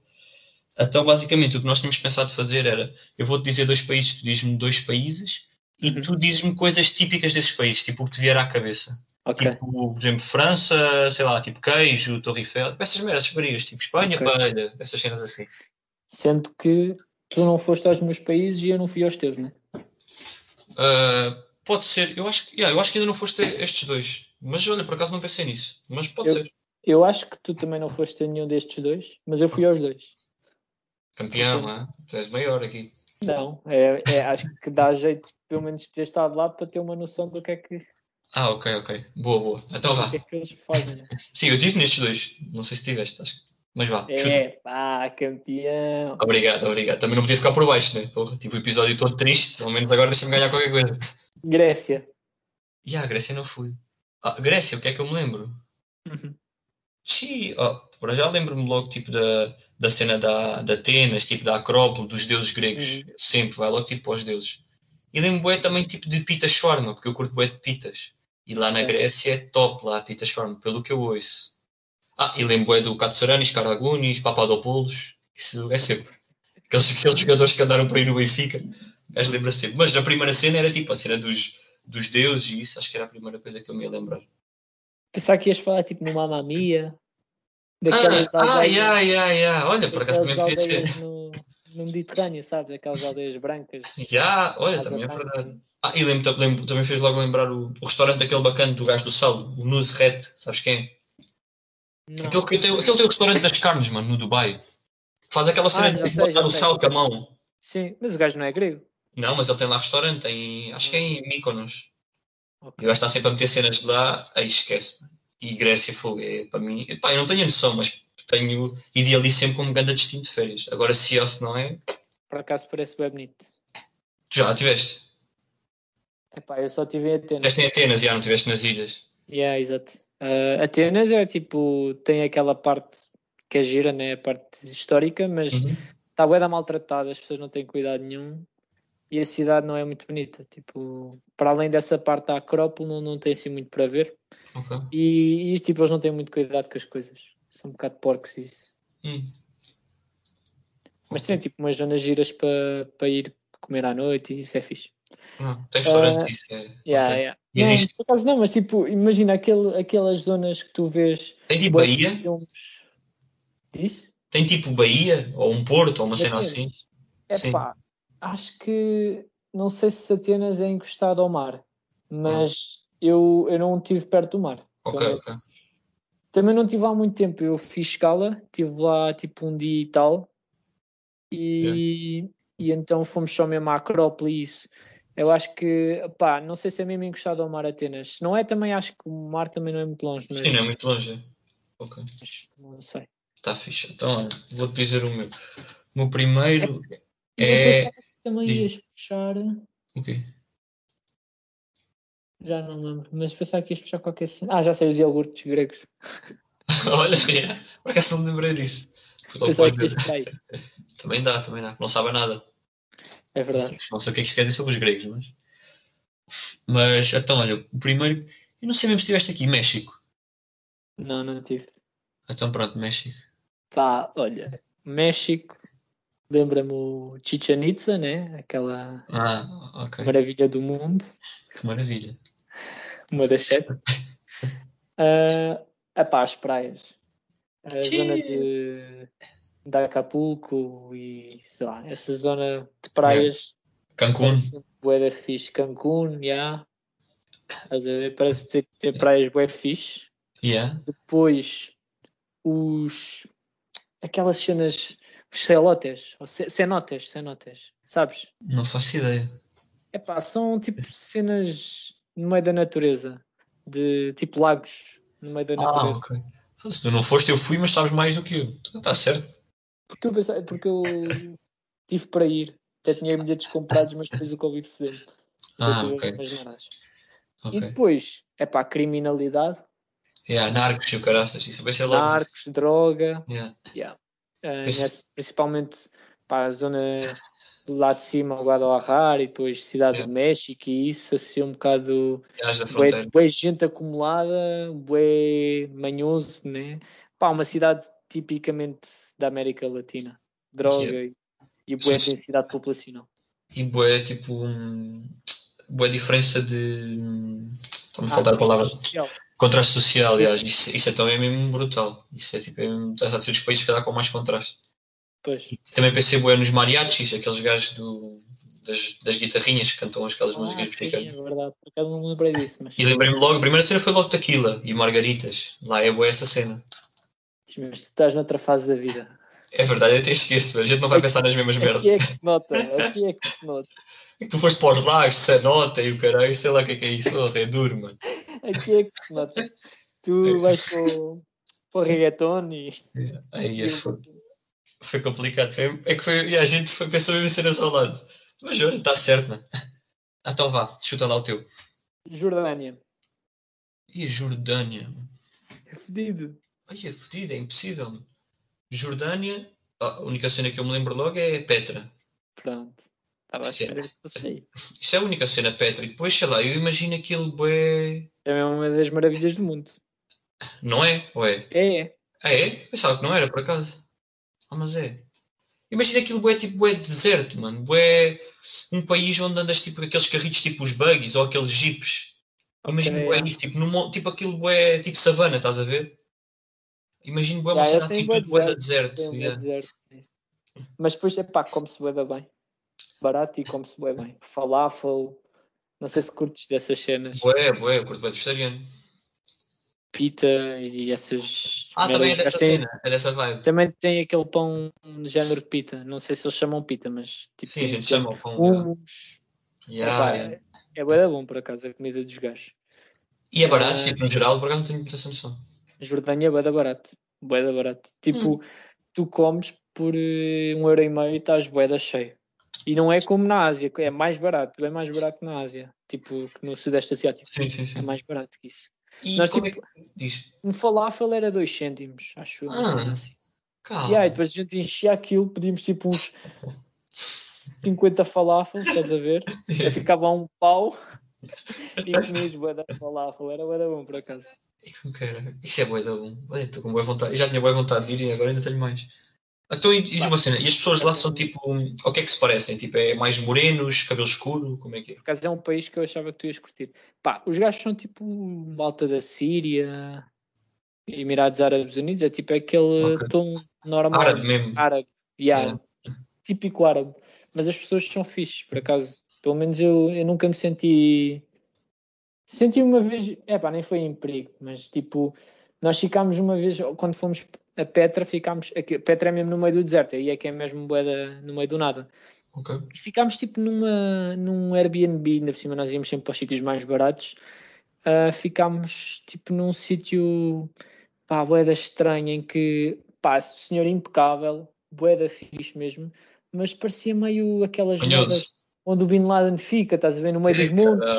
Então, basicamente, o que nós tínhamos pensado fazer era: eu vou-te dizer dois países, tu dizes-me dois países, e Uhum. tu dizes-me coisas típicas desses países, tipo o que te vier à cabeça. Ok. Tipo, por exemplo, França, sei lá, tipo queijo, Torre Eiffel, essas merdas, varias, tipo Espanha, Ok. paella, essas cenas assim. Sendo que tu não foste aos meus países e eu não fui aos teus, né? Ah, pode ser, eu acho, que- yeah, eu acho que ainda não foste estes dois, mas olha, por acaso não pensei nisso, mas pode Eu- ser. Eu acho que tu também não foste a nenhum destes dois, mas eu fui aos dois. Campeão, ah? tu és maior aqui. Não, é, é- acho que dá jeito, pelo menos, de ter estado lá para ter uma noção do que é que, Ah, ok, ok. Boa, boa. Então vá. que, é que eles fazem. Né? Sim, eu tive nestes dois. Não sei se tiveste, acho. que- Mas vá, chuta. É, pá, campeão. Obrigado, obrigado. Também não podia ficar por baixo, né? Porra, tive o episódio todo triste. Pelo menos agora deixa-me ganhar qualquer coisa. Grécia. E a Grécia não fui. Ah, Grécia, o que é que eu me lembro? Uhum. Sim, ó, por já lembro-me logo tipo da, da cena da, da Atenas, tipo da Acrópole, dos deuses gregos. Uhum. Sempre, vai logo tipo aos deuses. E lembro bué também tipo de pita shawarma, porque eu curto bué de pitas. E lá na Ok. Grécia é top lá a pita shawarma, pelo que eu ouço. Ah, e lembro bué do Katsuranis, Karagunis, Papadopoulos. Isso é sempre. Aqueles, aqueles jogadores que andaram por aí no Benfica. Mas lembra sempre. Mas a primeira cena era tipo a cena dos, dos deuses e isso, acho que era a primeira coisa que eu me ia lembrar. Pensar que ias falar tipo no Mamma Mia, Ah, daquelas ah, aldeias, yeah, yeah, yeah. Olha, por acaso também podia ser. no, no Mediterrâneo, sabes? Aquelas aldeias brancas. Já, olha, Casa também é verdade. Ah, e lembro, lembro, também fez logo lembrar o, o restaurante aquele bacana do gajo do sal, o Nuzret, sabes quem é? Não. Aquele que tem, aquele tem o restaurante das carnes, mano, no Dubai. Faz aquela cena Ah, de sei, botar o sal com a mão. Sim, mas o gajo não é grego. Não, mas ele tem lá restaurante, em, acho que é em Mykonos. Ok. E o gajo está sempre a meter cenas de lá, aí esquece. E Grécia, fogo, é para mim. Pá, eu não tenho a noção, mas tenho idealizo sempre como um grande destino de férias. Agora, se é ou se não é, por acaso parece bem bonito. Tu já tiveste? Epá, eu só tive em Atenas. Estiveste em Atenas, já não estiveste nas ilhas. Yeah, exato. Uh, Atenas é tipo, tem aquela parte que é gira, né? A parte histórica, mas Uhum. está bué da maltratada, as pessoas não têm cuidado nenhum e a cidade não é muito bonita. Tipo, para além dessa parte da Acrópole, não, não tem assim muito para ver. Ok. E, e tipo, eles não têm muito cuidado com as coisas. São um bocado porcos isso. Hum. Mas tem tipo umas zonas giras para para ir comer à noite e isso é fixe. Ah, tem restaurantes, Ah, isso é. Yeah, ok. yeah. Não, Existe. por acaso não, mas tipo, imagina aquele, aquelas zonas que tu vês. Tem tipo Bahia? filmes. Diz? Tem tipo Bahia? Ou um Porto? Ou uma cena assim? É Sim. pá, acho que não sei se Atenas é encostado ao mar, mas eu, eu não estive perto do mar. Ok, Também- ok. Também não estive há muito tempo, eu fiz escala, estive lá tipo um dia e tal, e, e então fomos só mesmo à Acrópole e isso. Eu acho que, pá, não sei se é mesmo encostado ao mar Atenas. Se não é, também acho que o mar também não é muito longe, mas, Sim, não é muito longe. Ok. mas não sei. Está fixe. Então, olha, vou-te dizer o meu. O meu primeiro Eu é. Também diz. ias puxar, O quê? já não lembro, mas pensava que ias puxar qualquer cena. Ah, já sei, os iogurtes gregos. Olha, é. por acaso não me lembrei disso. Também dá, também dá. Não sabe nada. É verdade. Não sei o que é que isto quer dizer sobre os gregos, mas. Mas, então, olha, o primeiro. Eu não sei mesmo se estiveste aqui, México. Não, não tive. Então, pronto, México. Pá, olha, México, lembra-me o Chichen Itza, né? Aquela Ah, ok. maravilha do mundo, Que maravilha. uma das sete. Uh, epá, as praias. A Sim. zona de, de Acapulco e, sei lá, essa zona de praias. Cancún. Parece bué da fixe. Cancún, já. Ver? Parece ter, ter praias bué fixe. Yeah. Depois, os... Aquelas cenas... Os celotes. ou ce- Cenotes, cenotes. Sabes? Não faço ideia. Epá, são tipo cenas no meio da natureza. De tipo lagos no meio da Ah, natureza. ok. Se tu não foste, eu fui, mas sabes mais do que eu. Então, Está certo. Porque eu pensei, porque eu tive para ir. Até tinha bilhetes comprados, mas depois o Covid fodeu. Ah, ok. E depois, é pá, criminalidade, Yeah, narcos e o caraças. Isso vai ser logo. narcos, droga, Yeah. eh, Nessa- principalmente para a zona lá de cima, Guadalajara e depois Cidade Yeah. do México e isso, assim um bocado bué, bué gente acumulada, bué manhoso, né? Pá, uma cidade tipicamente da América Latina, droga e, e bué Sim, densidade populacional. E boé, tipo, um... boa diferença de. Estou-me a Ah, faltar a palavra. social. Contraste social, aliás. Isso, isso então é mesmo brutal. Isso é tipo, é mesmo, está a ser dos países que dá com mais contraste. Pois. E também pensei boé nos mariachis, aqueles gajos do, das, das guitarrinhas que cantam aquelas Ah, músicas sim, é verdade. Por acaso não lembrei disso, mas, E lembrei-me logo, a primeira cena foi logo Tequila e Margaritas. Lá é boa essa cena. mas tu estás noutra fase da vida. É verdade, eu até esqueço, a gente não vai pensar nas mesmas merdas. Aqui é que se nota, aqui é que se nota. Que tu foste para os lagos, Sanota e o caralho, sei lá o que é que é isso. Oh, é duro, mano. Aqui é que se nota. Tu vais para o, para o reggaeton e. Aí é, foi, foi complicado. Foi, é que foi, e a gente foi, pensou em cenas ao lado. Mas olha, está certo, mano. Ah, Então vá, chuta lá o teu. Jordânia. E a Jordânia? mano. É fedido. Ai, é fodido, é impossível. mano. Jordânia, a única cena que eu me lembro logo é Petra. Pronto. Estava à espera que fosse aí. Isso é a única cena, Petra. E depois, sei lá, eu imagino aquilo bué... É mesmo uma das maravilhas do mundo. Não é? Ou é? É, é. Ah, é? Pensava que não era, por acaso. Ah, mas é. Imagina aquilo bué tipo bué deserto, mano. Bué um país onde andas tipo aqueles carritos tipo os buggies ou aqueles jeeps. Imagina Ok, bué é. isso, tipo, num, tipo aquilo bué tipo savana, estás a ver? Imagina bué uma cena tipo bué bué de deserto, deserto. Yeah. deserto, sim. Mas depois, é pá, come-se bué da bem. Barato e come-se bué bem. Falafel. Não sei se curtes dessas cenas. Bué, bué, eu curto de vegetariano. Pita e essas. Ah, também é dessa Assim, cena, é dessa vibe. Também tem aquele pão de género de pita. Não sei se eles chamam pita, mas tipo. Sim, a gente chama pão. Hummus. yeah. Epá, Yeah, yeah. é, é bom por acaso a comida dos gajos. E é barato, Ah. tipo, no geral, por acaso não tenho muita essa noção. Jordânia é bué da barato. Bué da barato. Hum. Tipo, tu comes por eh, um euro e meio e estás bué da cheio. E não é como na Ásia, é mais barato, é mais barato que na Ásia, tipo que no Sudeste Asiático. Sim, sim, É sim. mais barato que isso. E Nós, como tipo, é que... Diz. Um falafel era 2 cêntimos, acho Ah. assim. Calma. E aí, depois a gente enchia aquilo, pedimos tipo uns 50 falafels, estás a ver? Aí ficava um pau e comias bué da falafel, era bué da bom por acaso. Isso é bué da bom. Olha, estou com boa vontade. Eu já tinha boa vontade de ir e agora ainda tenho mais. Então, e, e diz uma cena, e as pessoas lá são tipo, ao que é que se parecem? Tipo, é mais morenos, cabelo escuro, como é que é? Por acaso é um país que eu achava que tu ias curtir. Pá, os gajos são tipo malta da Síria, Emirados Árabes Unidos, é tipo aquele Ok. tom normal. Árabe mesmo. árabe, árabe. típico árabe. Mas as pessoas são fixes, por acaso. Pelo menos eu, eu nunca me senti. Senti uma vez, é pá, nem foi em perigo, mas tipo, nós ficámos uma vez, quando fomos a Petra, ficámos. Aqui, Petra é mesmo no meio do deserto, aí é que é mesmo boeda no meio do nada. Ok. E ficámos tipo numa, num Airbnb, ainda por cima nós íamos sempre para os sítios mais baratos. Ah, ficámos tipo num sítio, pá, boeda estranha, em que, pá, senhor impecável, boeda fixe mesmo, mas parecia meio aquelas merdas onde o Bin Laden fica, estás a ver, no meio dos montes.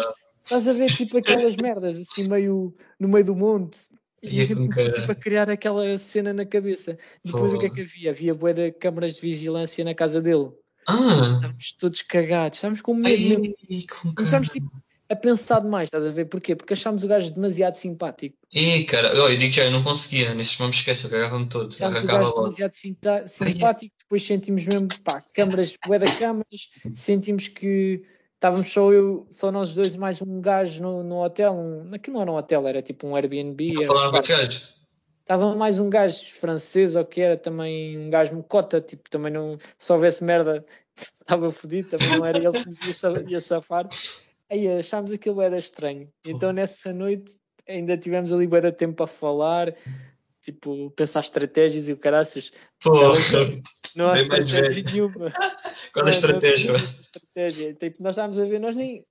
Estás a ver tipo aquelas merdas, assim meio no meio do monte. E Ia a gente com começou tipo, a criar aquela cena na cabeça. Depois o que é que havia? Havia bué de câmaras de vigilância na casa dele. Ah! Estávamos todos cagados, estávamos com medo mesmo. Ai, cara. Começámos tipo, a pensar demais, estás a ver? Porquê? Porque achámos o gajo demasiado simpático. Ih, cara, olha, eu digo já, eu não conseguia, nesses momentos esquece, eu cagava-me todo, Achámos o gajo logo. demasiado sinta- simpático, depois sentimos mesmo, pá, câmaras, bué da câmaras, sentimos que estávamos só eu, só nós dois, mais um gajo no, no hotel. Um, aquilo não era um hotel, era tipo um Airbnb. Falaram com? Estava mais um gajo francês ou que era também um gajo mocota, tipo, também não, se houvesse merda, estava fodido, também não era ele que ia, sa- ia safar. Aí achámos aquilo era estranho. Então nessa noite ainda tivemos ali de tempo a falar, tipo, pensar estratégias e o caraças. Porra, Não há mais estratégia nenhuma. qual a estratégia? não estratégia. Tipo, nós estávamos a ver, nós nem,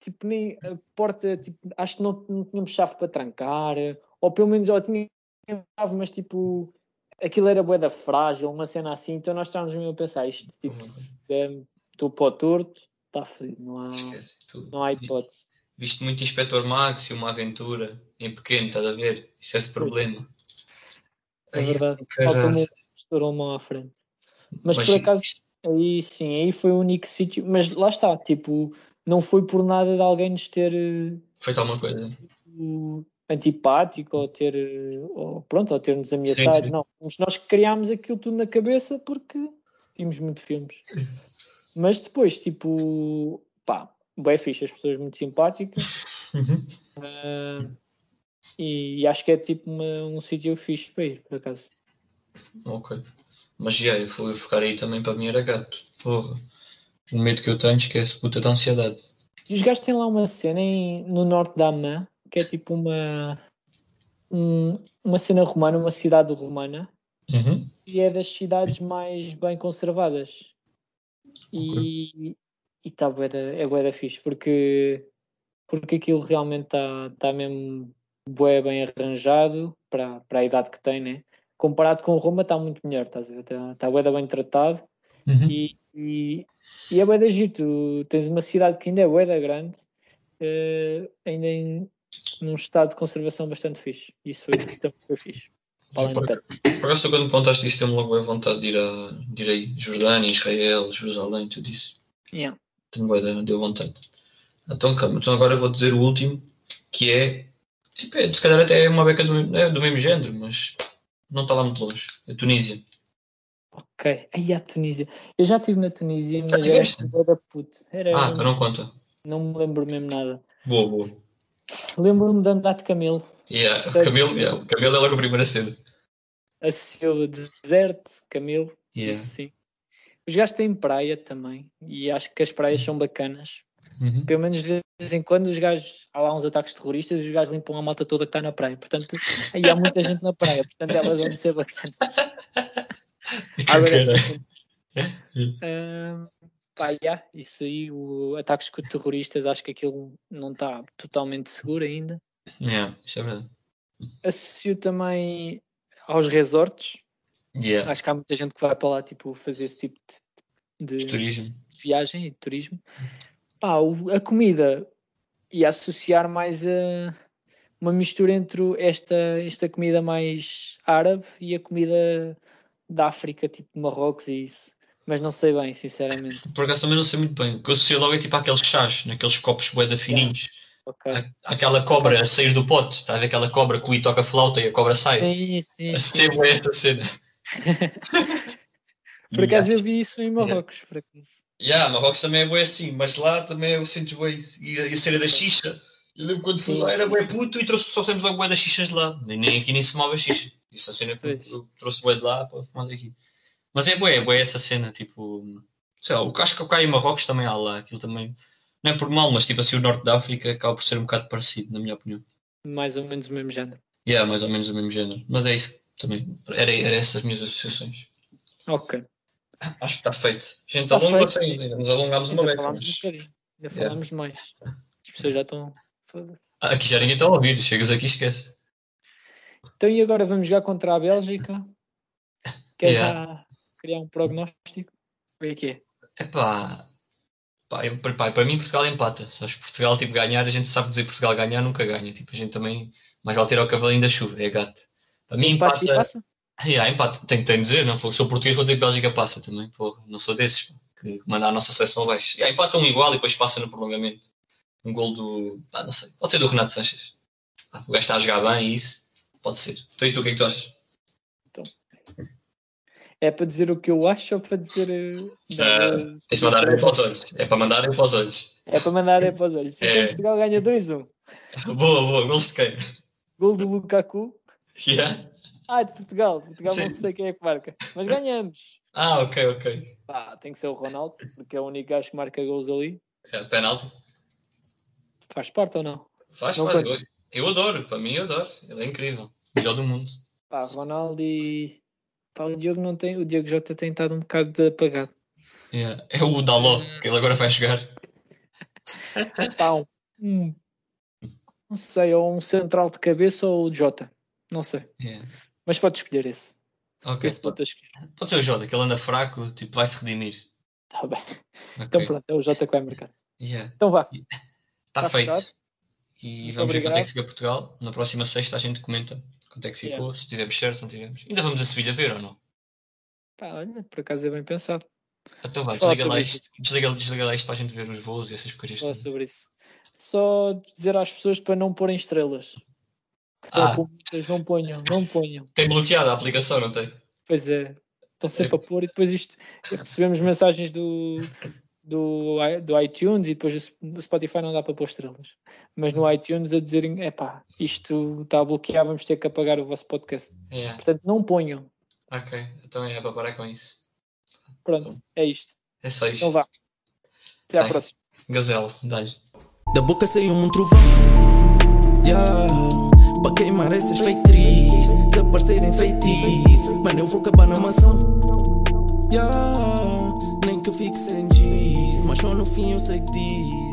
tipo, nem a porta, tipo, acho que não, não tínhamos chave para trancar, ou pelo menos, ou tínhamos chave, mas tipo, aquilo era boeda frágil, uma cena assim, então nós estávamos mesmo a pensar, isto, tipo, Uhum. estou para o torto, está fodido, não há, Esquece, tu não há hipótese. viste muito Inspector Max e uma aventura em pequeno, estás a ver? Isso é esse problema. É Ai, verdade, falta-me um gestor alemão à frente. Mas, Mas por sim. acaso, aí sim, aí foi o único sítio, mas lá está, tipo, não foi por nada de alguém nos ter eh, Feito alguma coisa. antipático ou ter eh, ou, pronto, ou ter-nos ameaçado. sim. Não, fomos nós criámos aquilo tudo na cabeça porque vimos muito filmes. Mas depois, tipo, pá, bem fixe, as pessoas muito simpáticas Uhum. ah, e, acho que é tipo uma- um sítio fixe para ir, por acaso. Ok. Mas já, eu fui ficar aí também para mim era gato. Porra. O medo que eu tenho esquece puta de ansiedade. E os gajos têm lá uma cena em- no norte da Amã que é tipo uma um- uma cena romana, uma cidade romana Uhum. e é das cidades mais bem conservadas. E está é bué da fixe, porque, porque aquilo realmente está tá mesmo bué bem arranjado para, para a idade que tem, né? Comparado com Roma está muito melhor, estás a ver? Está tá bué bem tratado Uhum. e, e, e é bué da giro. Tu tens uma cidade que ainda é bué da grande, eh, ainda em, num estado de conservação bastante fixe. Isso foi, também foi fixe. De Por por acaso, quando me contaste isso, deu-me logo a vontade de ir, a, de ir aí. Jordânia, Israel, Jerusalém, tudo isso. Yeah. Tenho bué de- deu vontade. Então, calma. Então agora eu vou dizer o último, que é, tipo, é, se calhar até é uma beca do, mesmo- é do mesmo género, mas não está lá muito longe. A Tunísia. Ok, aí a Tunísia. Eu já estive na Tunísia, mas era da puto. Era, Ah, então não conta. não me lembro mesmo nada. Boa, boa. Lembro-me de andar de camelo, Yeah, o Camilo, yeah, o Camilo é logo a primeira cena. associou deserto, camelo, Yeah. sim. Os gajos têm praia também, e acho que as praias são bacanas. Uhum. Pelo menos de vez em quando os gajos, há lá uns ataques terroristas e os gajos limpam a malta toda que está na praia. Portanto, aí há muita gente na praia, portanto elas vão de ser bacanas. Agora, pá, yeah, isso aí, o ataques com terroristas, acho que aquilo não está totalmente seguro ainda. Yeah, isso é verdade. Associo também aos resorts. Yeah. Acho que há muita gente que vai para lá tipo, fazer esse tipo de, de, Turismo. de viagem e de turismo. Pá, a comida ia associar mais a uma mistura entre esta, esta comida mais árabe e a comida da África, tipo Marrocos e isso. Mas não sei bem, sinceramente. Por acaso também não sei muito bem. O que eu associo logo é tipo aqueles chás, naqueles copos boeda fininhos. Ok. Há- Aquela cobra a sair do pote. Estás aquela cobra que o I toca a flauta e a cobra sai. Sim, sim. sim, Associo sim. essa cena. Por acaso eu vi isso em Yeah. Marrocos, por acaso. Yeah, Marrocos também é bué assim, mas lá também eu sinto isso. E a, cena da xixa. Eu lembro quando fui lá era bué puto e trouxe só sempre bué das xixas de lá. Nem, nem aqui nem se fumava xixa. Isso a cena que eu, trouxe bué de lá para fumar daqui. Mas é bué, é bué essa cena, tipo... Sei lá, o acho que cá em Marrocos também há lá. Aquilo também... Não é por mal, mas tipo assim o Norte da África acaba por ser um bocado parecido, na minha opinião. Mais ou menos o mesmo género. Yeah, mais ou menos o mesmo género. Mas é isso também. Era, era essas as minhas associações. Ok. Acho que está feito. Gente, Tá alonga feito, ainda. Nos alongámos uma um mas- bocadinho. Ainda Yeah. falámos mais. As pessoas já estão. Ah, Aqui já ninguém está a ouvir. Chegas aqui e esquece. Então e agora vamos jogar contra a Bélgica? Quer Yeah. já criar um prognóstico? É que é? Epá. Pá, eu- pá, para mim Portugal empata. Se acho que Portugal tipo, ganhar, a gente sabe dizer Portugal ganhar, nunca ganha. Tipo, a gente também. Mais vale ter ao cavalinho da chuva, é gato. Para mim empata. E empate. Tenho, tenho de dizer, não sou português, vou dizer que Bélgica passa também. Porra, não sou desses que manda a nossa seleção abaixo. Yeah, empata um igual e depois passa no prolongamento. Um gol do. Ah, não sei. Pode ser do Renato Sanches. Ah, o gajo está a jogar bem e isso. Pode ser. Então e tu, o que é que tu achas? É para dizer o que eu acho ou para dizer. eh, Tens de mandar aí para os olhos. É para mandar aí para os olhos. É para mandar é para os olhos. Então É. Portugal ganha 2-1. Boa, boa. Gols de quem? Gol do Lukaku. Yeah? Ah, de Portugal. Portugal não Sim. sei quem é que marca. Mas ganhamos. Ah, ok, ok. Pá, tem que ser o Ronaldo, porque é o único gajo que marca gols ali. É, penalti. Faz parte ou não? Faz, Não faz. conta. Eu, adoro. Para mim, eu adoro. Ele é incrível. Melhor do mundo. Pá, Ronaldo e. Pá, o Diogo não tem. O Diogo Jota tem estado um bocado apagado. Yeah. É o Daló, que ele agora vai jogar. Pá, um, um- Não sei, ou um central de cabeça ou o Jota. Não sei. Yeah. Mas pode escolher esse. Ok. Esse pode escolher. Pode ser o Jota, que ele anda fraco, tipo, vai se redimir. Tá bem. Ok. Então pronto, é o Jota que vai marcar. Yeah. Então vá. Está Tá feito. fechado. E Muito vamos ver quanto é que fica Portugal. Na próxima sexta a gente comenta quanto é que ficou, Yeah. se tivemos certo, se não tivemos. Ainda vamos a Sevilha ver ou não? Pá, olha, por acaso é bem pensado. Então Fala desliga lá, isto, desliga, desliga lá isto para a gente ver os voos e essas porcarias. Falar todas. sobre isso. Só dizer às pessoas para não porem estrelas. Ah. com muitas, não ponham, não ponham. Tem bloqueado a aplicação, não tem? Pois é, estão sempre a pôr e depois isto recebemos mensagens do, do, do iTunes e depois do Spotify não dá para pôr estrelas. Mas no iTunes a dizerem, epá, isto está a bloquear, vamos ter que apagar o vosso podcast. Yeah. Portanto, não ponham. Ok, então é para parar com isso. Pronto, é isto. É só isto. Então vá. Até à Bem. próxima. Gazelle, dá-lhe. Da boca saiu um trovão. Yeah. Queimar essas trees. Desaparecerem feitiço. Mano, eu vou acabar na mansão. Yeah. Nem que eu fique sem giz. Mas só no fim eu sei disso.